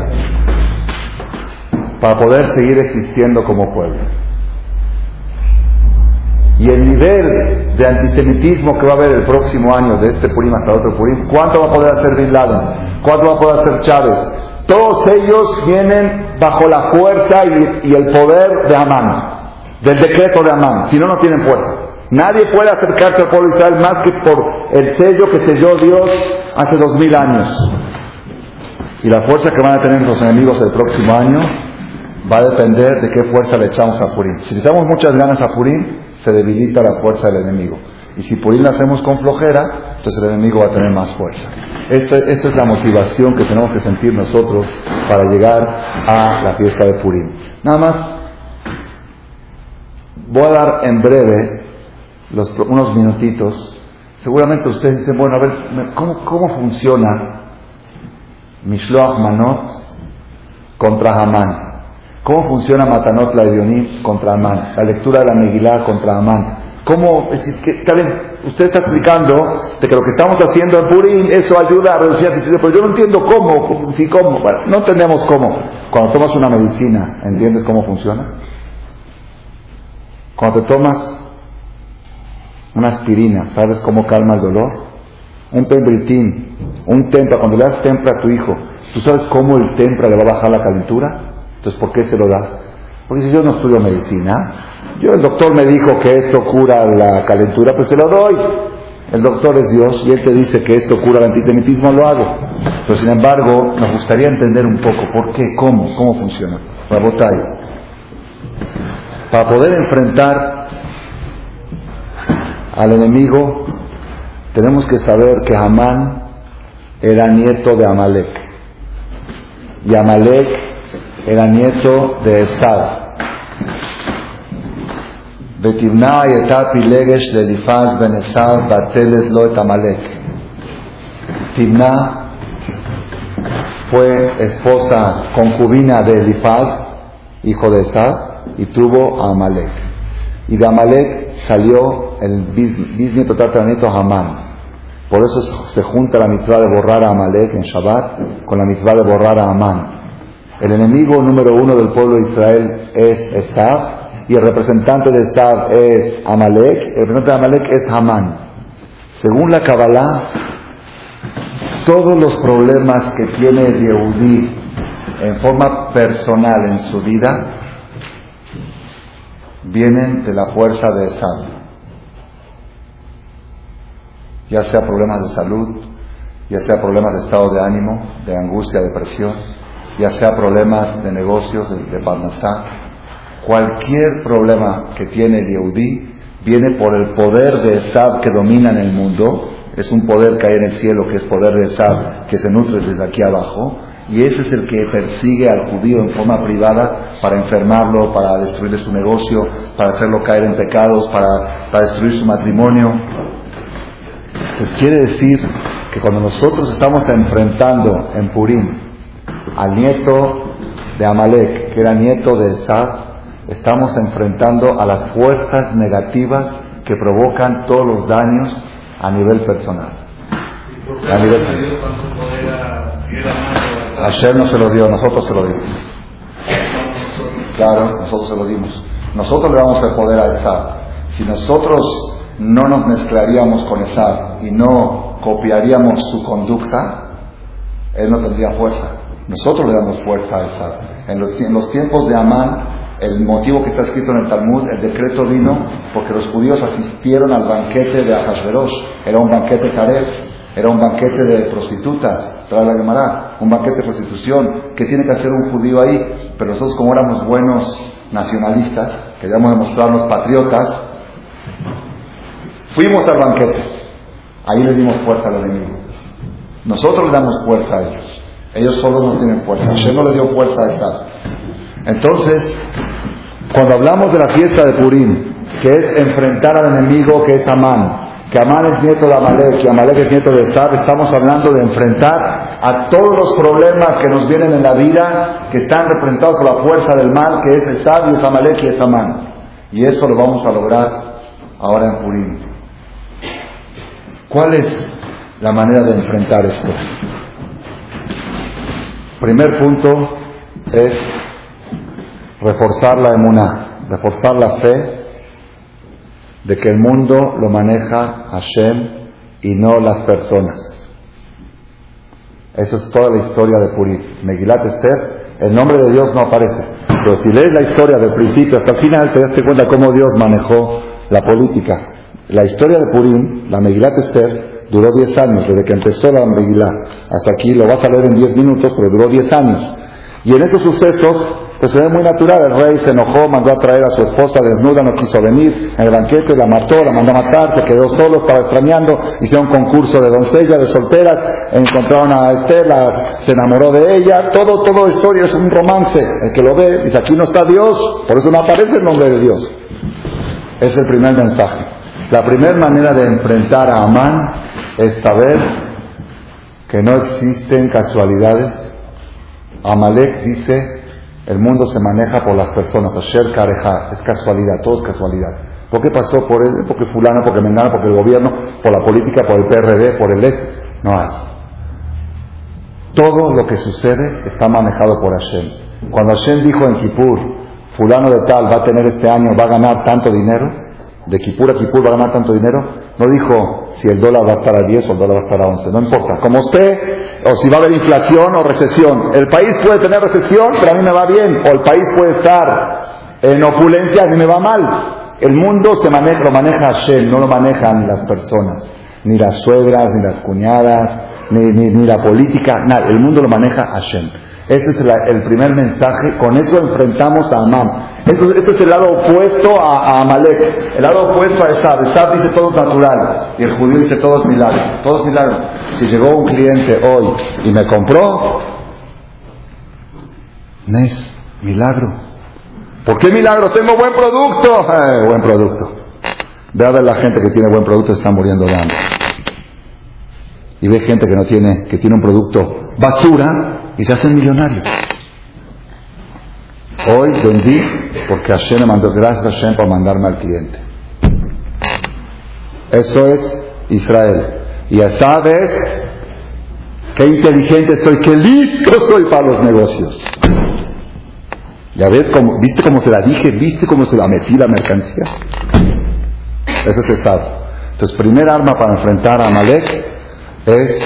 para poder seguir existiendo como pueblo. Y el nivel de antisemitismo que va a haber el próximo año, de este Purim hasta otro Purim, ¿cuánto va a poder hacer Bin Laden? ¿Cuánto va a poder hacer Chávez? Todos ellos vienen bajo la fuerza y, el poder de Amán, del decreto de Amán, si no, no tienen fuerza. Nadie puede acercarse al pueblo de Israel más que por el sello que selló Dios hace dos mil años. Y la fuerza que van a tener los enemigos el próximo año va a depender de qué fuerza le echamos a Purim. Si le echamos muchas ganas a Purim, se debilita la fuerza del enemigo. Y si Purim la hacemos con flojera, entonces el enemigo va a tener más fuerza. Esta, es la motivación que tenemos que sentir nosotros para llegar a la fiesta de Purim. Nada más, voy a dar en breve los, unos minutitos. Seguramente ustedes dicen, bueno, a ver, ¿cómo, cómo funciona Mishloach Manot contra Hamán? ¿Cómo funciona Matanot la contra Amán? La lectura de la Megilá contra Amán. ¿Cómo? Es que, usted está explicando de que lo que estamos haciendo en Purim, eso ayuda a reducir el pero yo no entiendo cómo, si cómo, no entendemos cómo. Cuando tomas una medicina, ¿entiendes cómo funciona? Cuando te tomas una aspirina, ¿sabes cómo calma el dolor? Un pembritín, un tempra, cuando le das tempra a tu hijo, ¿tú sabes cómo el tempra le va a bajar la calentura? Entonces, ¿por qué se lo das? Porque si yo no estudio medicina, yo el doctor me dijo que esto cura la calentura, pues se lo doy. El doctor es Dios y él te dice que esto cura el antisemitismo, lo hago. Pero sin embargo, nos gustaría entender un poco por qué, cómo, cómo funciona. Para poder enfrentar al enemigo, tenemos que saber que Amán era nieto de Amalek. Y Amalek era nieto de Esad. Y Legesh de Elifaz ben Esad batelet lo et Amalek. Timna fue esposa concubina de Elifaz, hijo de Esad, y tuvo a Amalek. Y de Amalek salió el bisnieto tataranieto Hamán. Por eso se junta la mitzvah de borrar a Amalek en Shabbat con la mitzvah de borrar a Amán. El enemigo número uno del pueblo de Israel es Esaf y el representante de Esaf es Amalek. El representante de Amalek es Hamán. Según la Kabbalah, todos los problemas que tiene Yehudí en forma personal en su vida vienen de la fuerza de Esaf. Ya sea problemas de salud, ya sea problemas de estado de ánimo, de angustia, depresión ya sea problemas de negocios, de, de cualquier problema que tiene el Yehudí viene por el poder de Esab que domina en el mundo, es un poder que hay en el cielo, que es poder de Esab, que se nutre desde aquí abajo, y ese es el que persigue al judío en forma privada para enfermarlo, para destruirle su negocio, para hacerlo caer en pecados, para destruir su matrimonio. Entonces quiere decir que cuando nosotros estamos enfrentando en Purim al nieto de Amalek, que era nieto de Esad, estamos enfrentando a las fuerzas negativas que provocan todos los daños a nivel personal. A nivel Ayer no se lo dio, nosotros se lo dimos. Claro, nosotros se lo dimos. Nosotros le damos el poder a Esad. Si nosotros no nos mezclaríamos con Esad y no copiaríamos su conducta, él no tendría fuerza. Nosotros le damos fuerza a esa. En los, tiempos de Amán, el motivo que está escrito en el Talmud, el decreto vino porque los judíos asistieron al banquete de Ahasverosh. Era un banquete taref, era un banquete de prostitutas, toda la Gemara, un banquete de prostitución. ¿Qué tiene que hacer un judío ahí? Pero nosotros, como éramos buenos nacionalistas, queríamos demostrarnos patriotas, fuimos al banquete. Ahí le dimos fuerza al enemigo. Nosotros le damos fuerza a ellos. Ellos solo no tienen fuerza. Hashem no le dio fuerza a estar. Entonces, Cuando hablamos de la fiesta de Purim, que es enfrentar al enemigo que es Amán, que Amán es nieto de Amalek y Amalek es nieto de Esab, estamos hablando de enfrentar a todos los problemas que nos vienen en la vida, que están representados por la fuerza del mal, que es Esab y es Amalek y es Amán. Y eso lo vamos a lograr ahora en Purim. ¿Cuál es la manera de enfrentar esto? Primer punto es reforzar la emuná, reforzar la fe de que el mundo lo maneja Hashem y no las personas. Eso es toda la historia de Purim. Megilat Esther, el nombre de Dios no aparece. Pero si lees la historia del principio hasta el final, te das cuenta cómo Dios manejó la política. La historia de Purim, la Megilat Esther, duró 10 años, desde que empezó la Megilá hasta aquí, lo vas a leer en 10 minutos, pero duró 10 años. Y en esos sucesos, pues se ve muy natural, el rey se enojó, mandó a traer a su esposa desnuda, no quiso venir. En el banquete, la mató, la mandó a matar, se quedó solo, estaba extrañando, hicieron un concurso de doncellas, de solteras, encontraron a Estela, se enamoró de ella, todo, todo historia es un romance, el que lo ve dice aquí no está Dios, por eso no aparece el nombre de Dios. Es el primer mensaje. La primera manera de enfrentar a Amán es saber que no existen casualidades. Amalek dice, el mundo se maneja por las personas, Asher Kareja, es casualidad, todo es casualidad. ¿Por qué pasó? Por él, porque fulano, porque Mengano, porque el gobierno, por la política, por el PRD, por el ET. No hay. Todo lo que sucede está manejado por Hashem. Cuando Hashem dijo en Kippur, fulano de tal va a tener este año, va a ganar tanto dinero, de Kippur a Kippur va a ganar tanto dinero, no dijo si el dólar va a estar a 10 o el dólar va a estar a 11, no importa. Como usted, o si va a haber inflación o recesión. El país puede tener recesión, pero a mí me va bien. O el país puede estar en opulencia, a mí me va mal. El mundo se maneja, lo maneja Hashem, no lo manejan las personas. Ni las suegras, ni las cuñadas, ni, ni, ni la política, nada. El mundo lo maneja Hashem. Ese es el primer mensaje. Con eso enfrentamos a Amán. Este es el lado opuesto a, Amalek. El lado opuesto a Esab. Esab dice todo es natural. Y el judío dice todo es milagro. Todo es milagro. Si llegó un cliente hoy y me compró, no es milagro. ¿Por qué milagro? Tengo buen producto. Eh, buen producto. Ve a ver la gente que tiene buen producto está muriendo de hambre. Y ve gente que no tiene, que tiene un producto basura y se hacen millonarios. Hoy vendí porque Hashem me mandó, gracias a Hashem por mandarme al cliente. Eso es Israel. Y ya sabes qué inteligente soy, qué listo soy para los negocios. Ya ves, cómo, viste cómo se la dije, viste cómo se la metí la mercancía. Eso es Estado. Entonces, primer arma para enfrentar a Malek es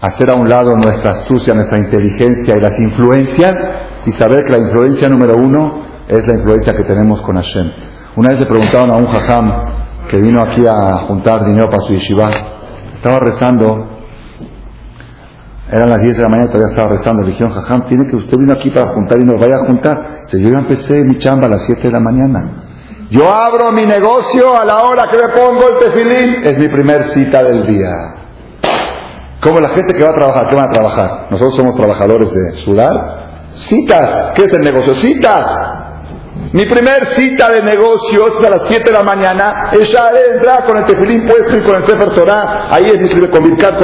hacer a un lado nuestra astucia, nuestra inteligencia y las influencias y saber que la influencia número uno es la influencia que tenemos con Hashem. Una vez le preguntaron a un jajam que vino aquí a juntar dinero para su yeshiva, estaba rezando, eran las 10 de la mañana todavía estaba rezando, le dijeron, jajam, tiene que usted vino aquí para juntar dinero, vaya a juntar. Dice, yo ya empecé mi chamba a las 7 de la mañana. Yo abro mi negocio a la hora que me pongo el tefilín, es mi primer cita del día. Como la gente que va a trabajar, ¿qué van a trabajar? Nosotros somos trabajadores de sudar. Citas, ¿qué es el negocio? Citas. Mi primer cita de negocio es a las 7 de la mañana. Ella entra con el tefilín puesto y con el Sefer Torah. Ahí es mi primer, con Birkat.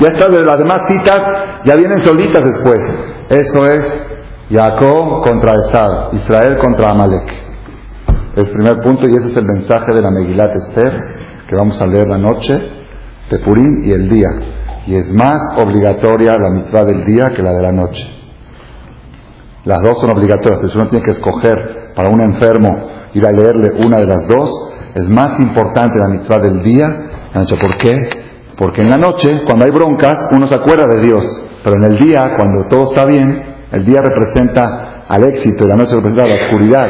Ya está de las demás citas, ya vienen solitas después. Eso es Jacob contra Esad, Israel contra Amalek. Es el primer punto y ese es el mensaje de la Megilat Esther que vamos a leer la noche de y el día. Y es más obligatoria la mitzvah del día que la de la noche. Las dos son obligatorias, pero si uno tiene que escoger para un enfermo ir a leerle una de las dos, es más importante la mitzvah del día. ¿Por qué? Porque en la noche, cuando hay broncas, uno se acuerda de Dios, pero en el día, cuando todo está bien, el día representa al éxito y la noche representa la oscuridad.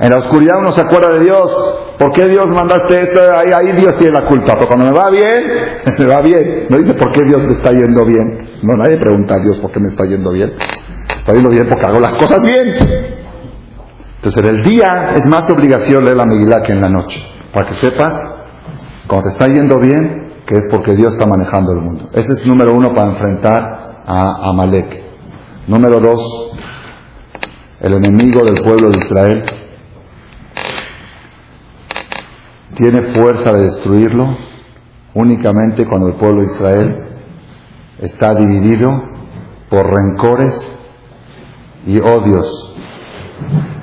En la oscuridad uno se acuerda de Dios, ¿Por qué Dios mandaste esto? Ahí, Dios tiene la culpa. Pero cuando me va bien, me va bien. No dice por qué Dios me está yendo bien. No, nadie pregunta a Dios por qué me está yendo bien. está yendo bien porque hago las cosas bien. Entonces en el día es más obligación leer la Megilá que en la noche. Para que sepas, cuando te está yendo bien, que es porque Dios está manejando el mundo. Ese es número uno para enfrentar a Amalek. Número dos, el enemigo del pueblo de Israel, tiene fuerza de destruirlo únicamente cuando el pueblo de Israel está dividido por rencores y odios.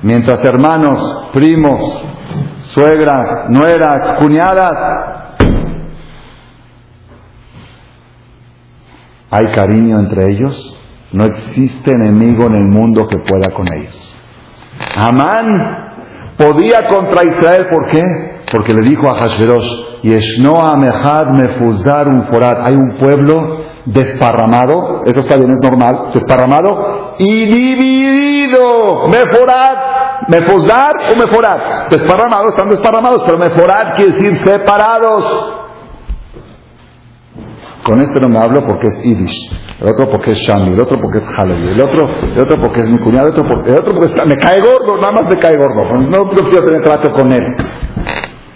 Mientras hermanos, primos, suegras, nueras, cuñadas, hay cariño entre ellos, no existe enemigo en el mundo que pueda con ellos. Amán podía contra Israel, ¿por qué? Porque le dijo a Hashverosh, Yeshnoa Mehad Mefuzar un Forat, hay un pueblo desparramado, eso está bien, es normal, desparramado y dividido. Meforat, mefuzar o meforat. Desparramados, están desparramados, pero meforat quiere decir separados. Con este no me hablo porque es Yiddish, el otro porque es Shami, el otro porque es Halevi, el otro, el otro porque es mi cuñado, el otro porque, el otro porque me cae gordo, nada más me cae gordo, no quiero tener trato con él.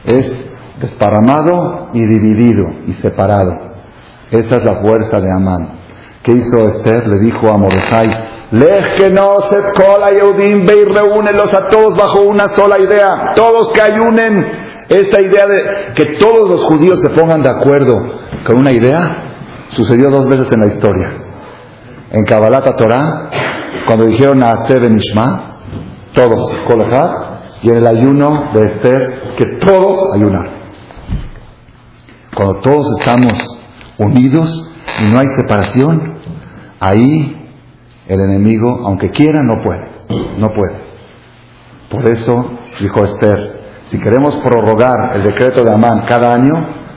Es desparramado y dividido y separado. Esa es la fuerza de Amán. ¿Qué hizo Esther? Le dijo a Mordecai, Lej que no se cola Yehudim, ve y reúnelos a todos bajo una sola idea. Todos que ayunen. Esta idea de que todos los judíos se pongan de acuerdo con una idea sucedió dos veces en la historia. En Kabbalat Torah, cuando dijeron a Hacer en Ishma, todos, Kolejad, y en el ayuno de Esther, que todos ayunaron. Cuando todos estamos unidos y no hay separación, ahí el enemigo, aunque quiera, no puede. No puede. Por eso dijo Esther, si queremos prorrogar el decreto de Amán cada año,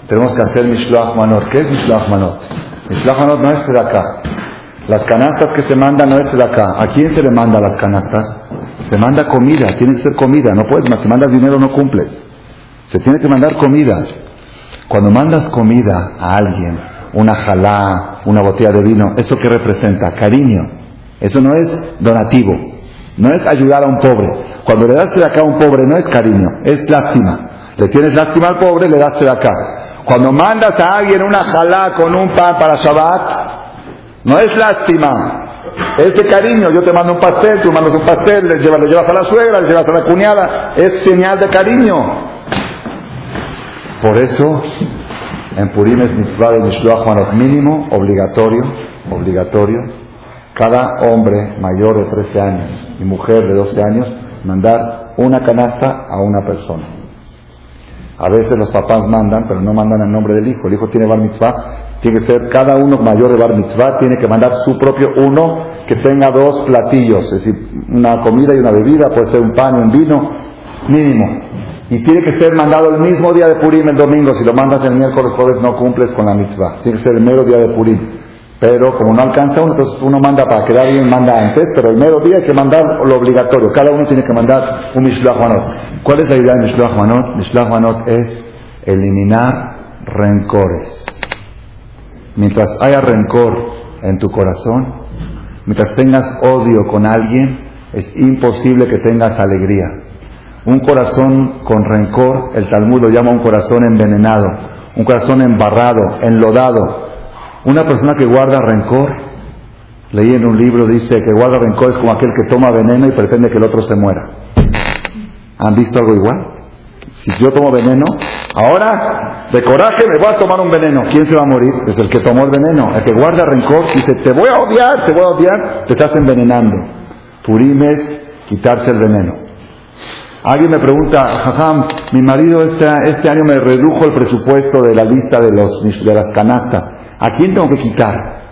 tenemos que hacer Mishloach Manot. ¿Qué es Mishloach Manot? Mishloach Manot no es de acá. Las canastas que se mandan no es de acá. ¿A quién se le manda las canastas? Se manda comida, tiene que ser comida. No puedes si mandas dinero no cumples. Se tiene que mandar comida. Cuando mandas comida a alguien, una jalá, una botella de vino, ¿eso qué representa? Cariño. Eso no es donativo. No es ayudar a un pobre. Cuando le das de acá a un pobre no es cariño, es lástima. Le tienes lástima al pobre, le das de acá. Cuando mandas a alguien una jalá con un pan para Shabbat, no es lástima, es de cariño. Yo te mando un pastel, tú mandas un pastel, le llevas, le llevas a la suegra, le llevas a la cuñada, es señal de cariño. Por eso, en Purim es mitzvah de Mishloach Manot mínimo, obligatorio, obligatorio. Cada hombre mayor de 13 años y mujer de 12 años mandar una canasta a una persona. A veces los papás mandan, pero no mandan el nombre del hijo. El hijo tiene bar mitzvah, tiene que ser cada uno mayor de bar mitzvah, tiene que mandar su propio uno que tenga dos platillos, es decir, una comida y una bebida, puede ser un pan y un vino, mínimo. Y tiene que ser mandado el mismo día de Purim, el domingo. Si lo mandas el miércoles, jueves, no cumples con la mitzvah. Tiene que ser el mero día de Purim. Pero como no alcanza uno, entonces uno manda para quedar bien, manda antes, pero el mero día hay que mandar lo obligatorio. Cada uno tiene que mandar un Mishloach Manot. ¿Cuál es la idea de Mishloach Manot? Mishloach Manot es eliminar rencores. Mientras haya rencor en tu corazón, mientras tengas odio con alguien, es imposible que tengas alegría. Un corazón con rencor, el Talmud lo llama un corazón envenenado, un corazón embarrado, enlodado. Una persona que guarda rencor, leí en un libro, dice que guarda rencor es como aquel que toma veneno y pretende que el otro se muera. ¿Han visto algo igual? Si yo tomo veneno, ahora de coraje me voy a tomar un veneno. ¿Quién se va a morir? Es el que tomó el veneno. El que guarda rencor dice, te voy a odiar, te voy a odiar, te estás envenenando. Purim es quitarse el veneno. Alguien me pregunta, Jajam, mi marido este, este año me redujo el presupuesto de la lista de, los, de las canastas. ¿A quién tengo que quitar?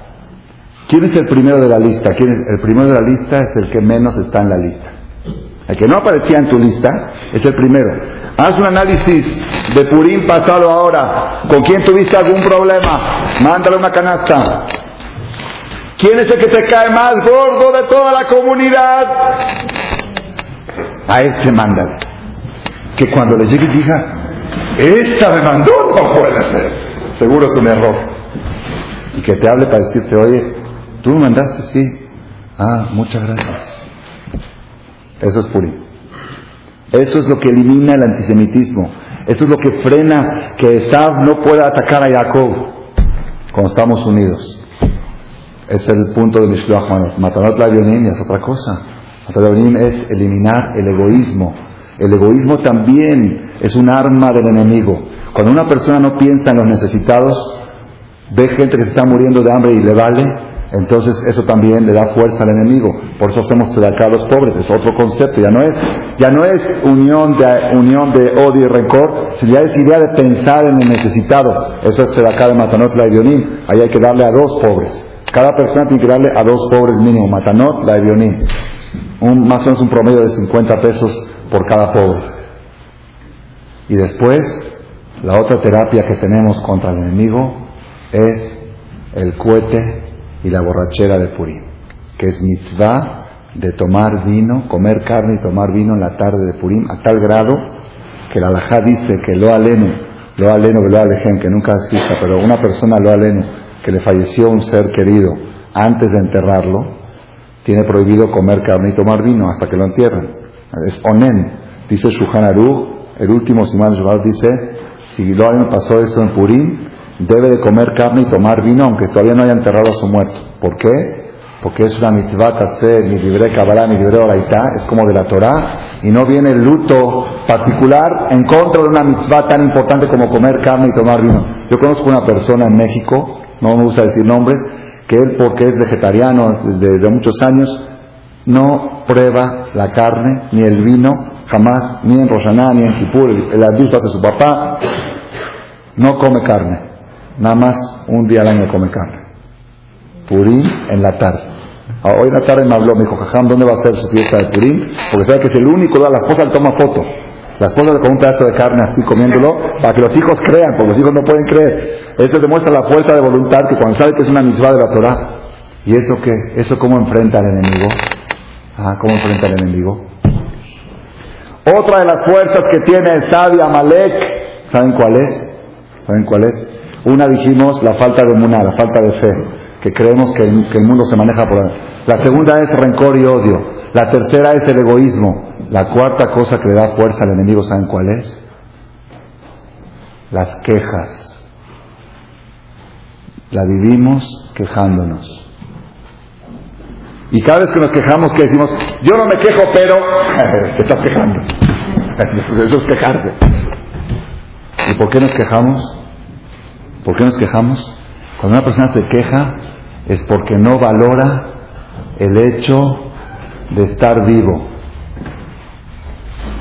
¿Quién es el primero de la lista? ¿Quién es? El primero de la lista es el que menos está en la lista. El que no aparecía en tu lista es el primero. Haz un análisis de Purim pasado ahora. ¿Con quién tuviste algún problema? Mándale una canasta. ¿Quién es el que te cae más gordo de toda la comunidad? A este mándale. Que cuando le llegue diga, esta me mandó, no puede ser. Seguro es un error. Y que te hable para decirte, oye, tú me mandaste, sí. Ah, muchas gracias. Eso es Purim. Eso es lo que elimina el antisemitismo. Eso es lo que frena que Esav no pueda atacar a Jacob cuando estamos unidos. Es el punto de Mishloach Manot. Matanot la es otra cosa. Leonim es eliminar el egoísmo. El egoísmo también es un arma del enemigo. Cuando una persona no piensa en los necesitados, ve gente que se está muriendo de hambre y le vale, entonces eso también le da fuerza al enemigo. Por eso hacemos acá a los pobres. Es otro concepto. Ya no es, ya no es unión de, unión de odio y rencor, ya es idea de pensar en el necesitado. Eso es acá de Matanot la Evionim. Ahí hay que darle a dos pobres. Cada persona tiene que darle a dos pobres mínimo. Matanot la Evionim. Un, más o menos un promedio de 50 pesos por cada pobre. Y después, la otra terapia que tenemos contra el enemigo es el cohete y la borrachera de Purim, que es mitzvah de tomar vino, comer carne y tomar vino en la tarde de Purim, a tal grado que la alajá dice que lo aleno, lo aleno, lo alejen, que nunca exista, pero una persona lo aleno, que le falleció un ser querido antes de enterrarlo, tiene prohibido comer carne y tomar vino hasta que lo entierren. Es onen, dice Shuhan Aruch, el último Simán dice, si lo pasó esto en Purim, debe de comer carne y tomar vino aunque todavía no haya enterrado a su muerto. ¿Por qué? Porque es una mitzvah hacer mi libre Kabbalah, mi libre Oraitá, es como de la Torah, y no viene el luto particular en contra de una mitzvah tan importante como comer carne y tomar vino. Yo conozco una persona en México, no me gusta decir nombres, que él, porque es vegetariano desde, muchos años, no prueba la carne ni el vino jamás, ni en Roshaná, ni en Kipur, el, el de su papá, no come carne. Nada más un día al año come carne. Purim en la tarde. Ah, hoy en la tarde me habló, me dijo, Jajam, ¿dónde va a ser su fiesta de Purim? Porque sabe que es el único, la esposa le toma foto. La esposa come un pedazo de carne así comiéndolo para que los hijos crean, porque los hijos no pueden creer. Eso demuestra la fuerza de voluntad que cuando sabe que es una mitzvah de la Torah. ¿Y eso qué? ¿Eso cómo enfrenta al enemigo? Ah, ¿cómo enfrenta al enemigo? Otra de las fuerzas que tiene el sabio Amalek, ¿saben cuál es? ¿Saben cuál es? Una dijimos la falta de muná, la falta de fe, que creemos que el, mundo se maneja por ahí. La segunda es rencor y odio. La tercera es el egoísmo. La cuarta cosa que le da fuerza al enemigo, ¿saben cuál es? Las quejas. La vivimos quejándonos. Y cada vez que nos quejamos, que decimos, yo no me quejo, pero te estás quejando. Eso es quejarse. ¿Y por qué nos quejamos? ¿Por qué nos quejamos? Cuando una persona se queja es porque no valora el hecho de estar vivo.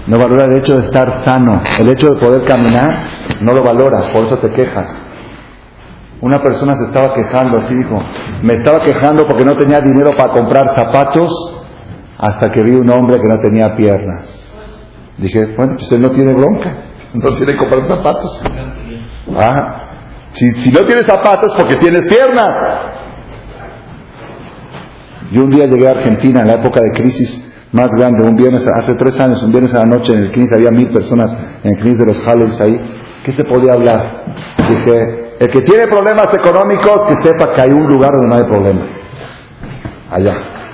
No valora el hecho de estar sano. El hecho de poder caminar no lo valora, por eso te quejas. Una persona se estaba quejando, así dijo, me estaba quejando porque no tenía dinero para comprar zapatos hasta que vi un hombre que no tenía piernas. Dije, bueno, pues él no tiene bronca, no tiene que comprar zapatos. Ah, si, no tienes zapatos porque tienes piernas. Yo un día llegué a Argentina en la época de crisis más grande, un viernes, hace tres años, un viernes a la noche en el 15 había mil personas en el crisis de los Halles ahí. ¿Qué se podía hablar? Dije, el que tiene problemas económicos, que sepa que hay un lugar donde no hay problemas. Allá,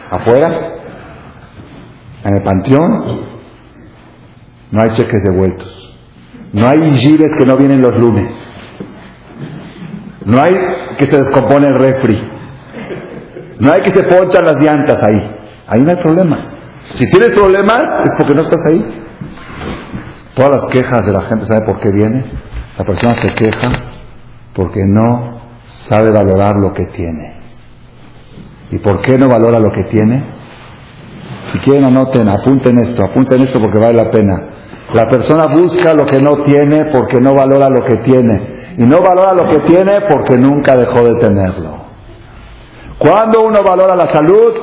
afuera, en el panteón, no hay cheques devueltos. No hay gires que no vienen los lunes. No hay que se descompone el refri. No hay que se ponchan las llantas ahí. Ahí no hay problemas. Si tienes problemas es porque no estás ahí. Todas las quejas de la gente, ¿sabe por qué viene? La persona se queja porque no sabe valorar lo que tiene. ¿Y por qué no valora lo que tiene? Si quieren anoten, apunten esto, apunten esto porque vale la pena. La persona busca lo que no tiene porque no valora lo que tiene y no valora lo que tiene porque nunca dejó de tenerlo. Cuando uno valora la salud?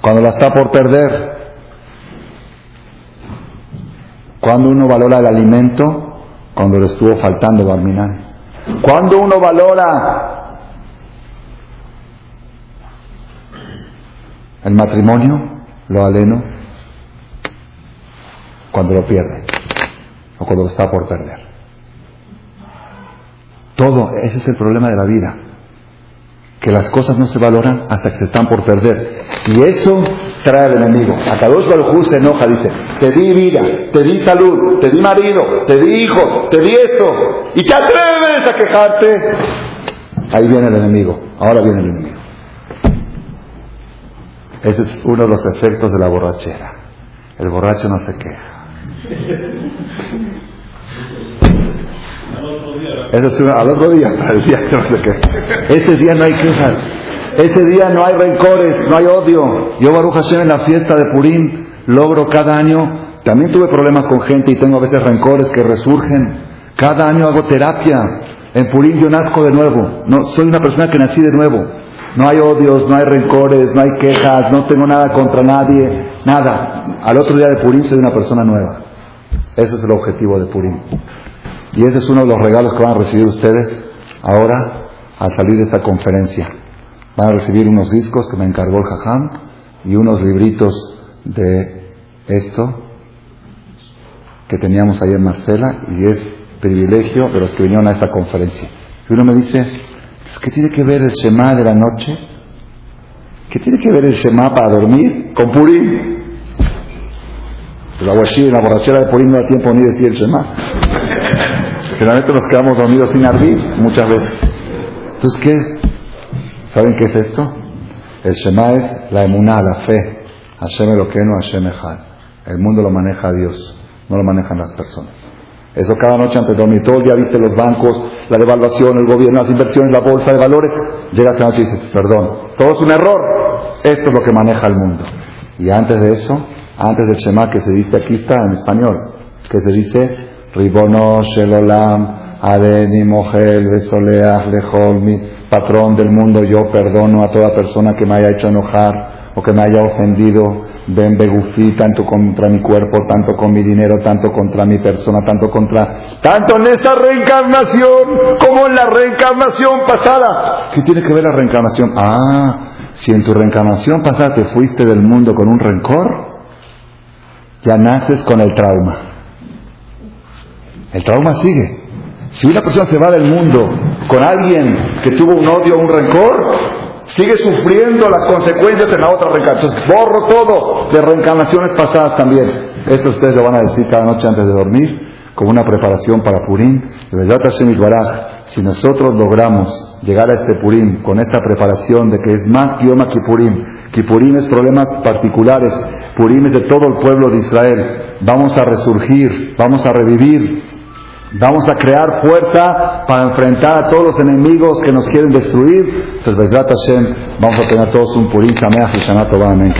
Cuando la está por perder. Cuando uno valora el alimento? Cuando le estuvo faltando Barminan. Cuando uno valora el matrimonio? Lo aleno. Cuando lo pierde. O cuando lo está por perder. Todo, ese es el problema de la vida. Que las cosas no se valoran hasta que se están por perder. Y eso trae al enemigo. A Kadosh Baruj se enoja, dice, te di vida, te di salud, te di marido, te di hijos, te di esto, y te atreves a quejarte. Ahí viene el enemigo, ahora viene el enemigo. Ese es uno de los efectos de la borrachera. El borracho no se queja. Ese es al otro día, el día no se queja. Ese día no hay quejas. Ese día no hay rencores, no hay odio. Yo, Baruch Hashem, en la fiesta de Purim, logro cada año. También tuve problemas con gente y tengo a veces rencores que resurgen. Cada año hago terapia. En Purim yo nazco de nuevo. No, soy una persona que nací de nuevo. No hay odios, no hay rencores, no hay quejas, no tengo nada contra nadie, nada. Al otro día de Purim soy una persona nueva. Ese es el objetivo de Purim. Y ese es uno de los regalos que van a recibir ustedes ahora al salir de esta conferencia. Van a recibir unos discos que me encargó el Jajam y unos libritos de esto que teníamos ahí en Marcela y es privilegio de los que vinieron a esta conferencia. Y uno me dice, ¿qué tiene que ver el Shema de la noche? ¿Qué tiene que ver el Shema para dormir con Purim? La guachí la borrachera de Purim no da tiempo ni decir el Shema. Generalmente nos quedamos dormidos sin arbir muchas veces. Entonces, ¿qué? ¿Saben qué es esto? El Shema es la emuná, la fe. Hashem Eloqueno, Hashem Echad. El mundo lo maneja Dios, no lo manejan las personas. Eso cada noche antes de dormir. Todo el día viste los bancos, la devaluación, el gobierno, las inversiones, la bolsa de valores. Llegas a la noche y dices, perdón, todo es un error. Esto es lo que maneja el mundo. Y antes de eso, antes del Shema que se dice, aquí está en español, que se dice, Ribono Shelolam, Adeni Mohel, Besoleach, Leholmi, patrón del mundo, yo perdono a toda persona que me haya hecho enojar o que me haya ofendido ven Begufi, tanto contra mi cuerpo, tanto con mi dinero, tanto contra mi persona, tanto contra, tanto en esta reencarnación como en la reencarnación pasada. ¿Qué tiene que ver la reencarnación? Ah, si en tu reencarnación pasada te fuiste del mundo con un rencor, ya naces con el trauma. El trauma sigue. Si una persona se va del mundo con alguien que tuvo un odio, un rencor, sigue sufriendo las consecuencias en la otra reencarnación. Borro todo de reencarnaciones pasadas también. Esto ustedes lo van a decir cada noche antes de dormir, como una preparación para Purim. De verdad, si nosotros logramos llegar a este Purim con esta preparación de que es más que Yom Kippurim, Kippurim es problemas particulares, Purim es de todo el pueblo de Israel, vamos a resurgir, vamos a revivir, Vamos a crear fuerza para enfrentar a todos los enemigos que nos quieren destruir. Entonces, Hashem, vamos a tener todos un purín, Sameach y Shana Amén,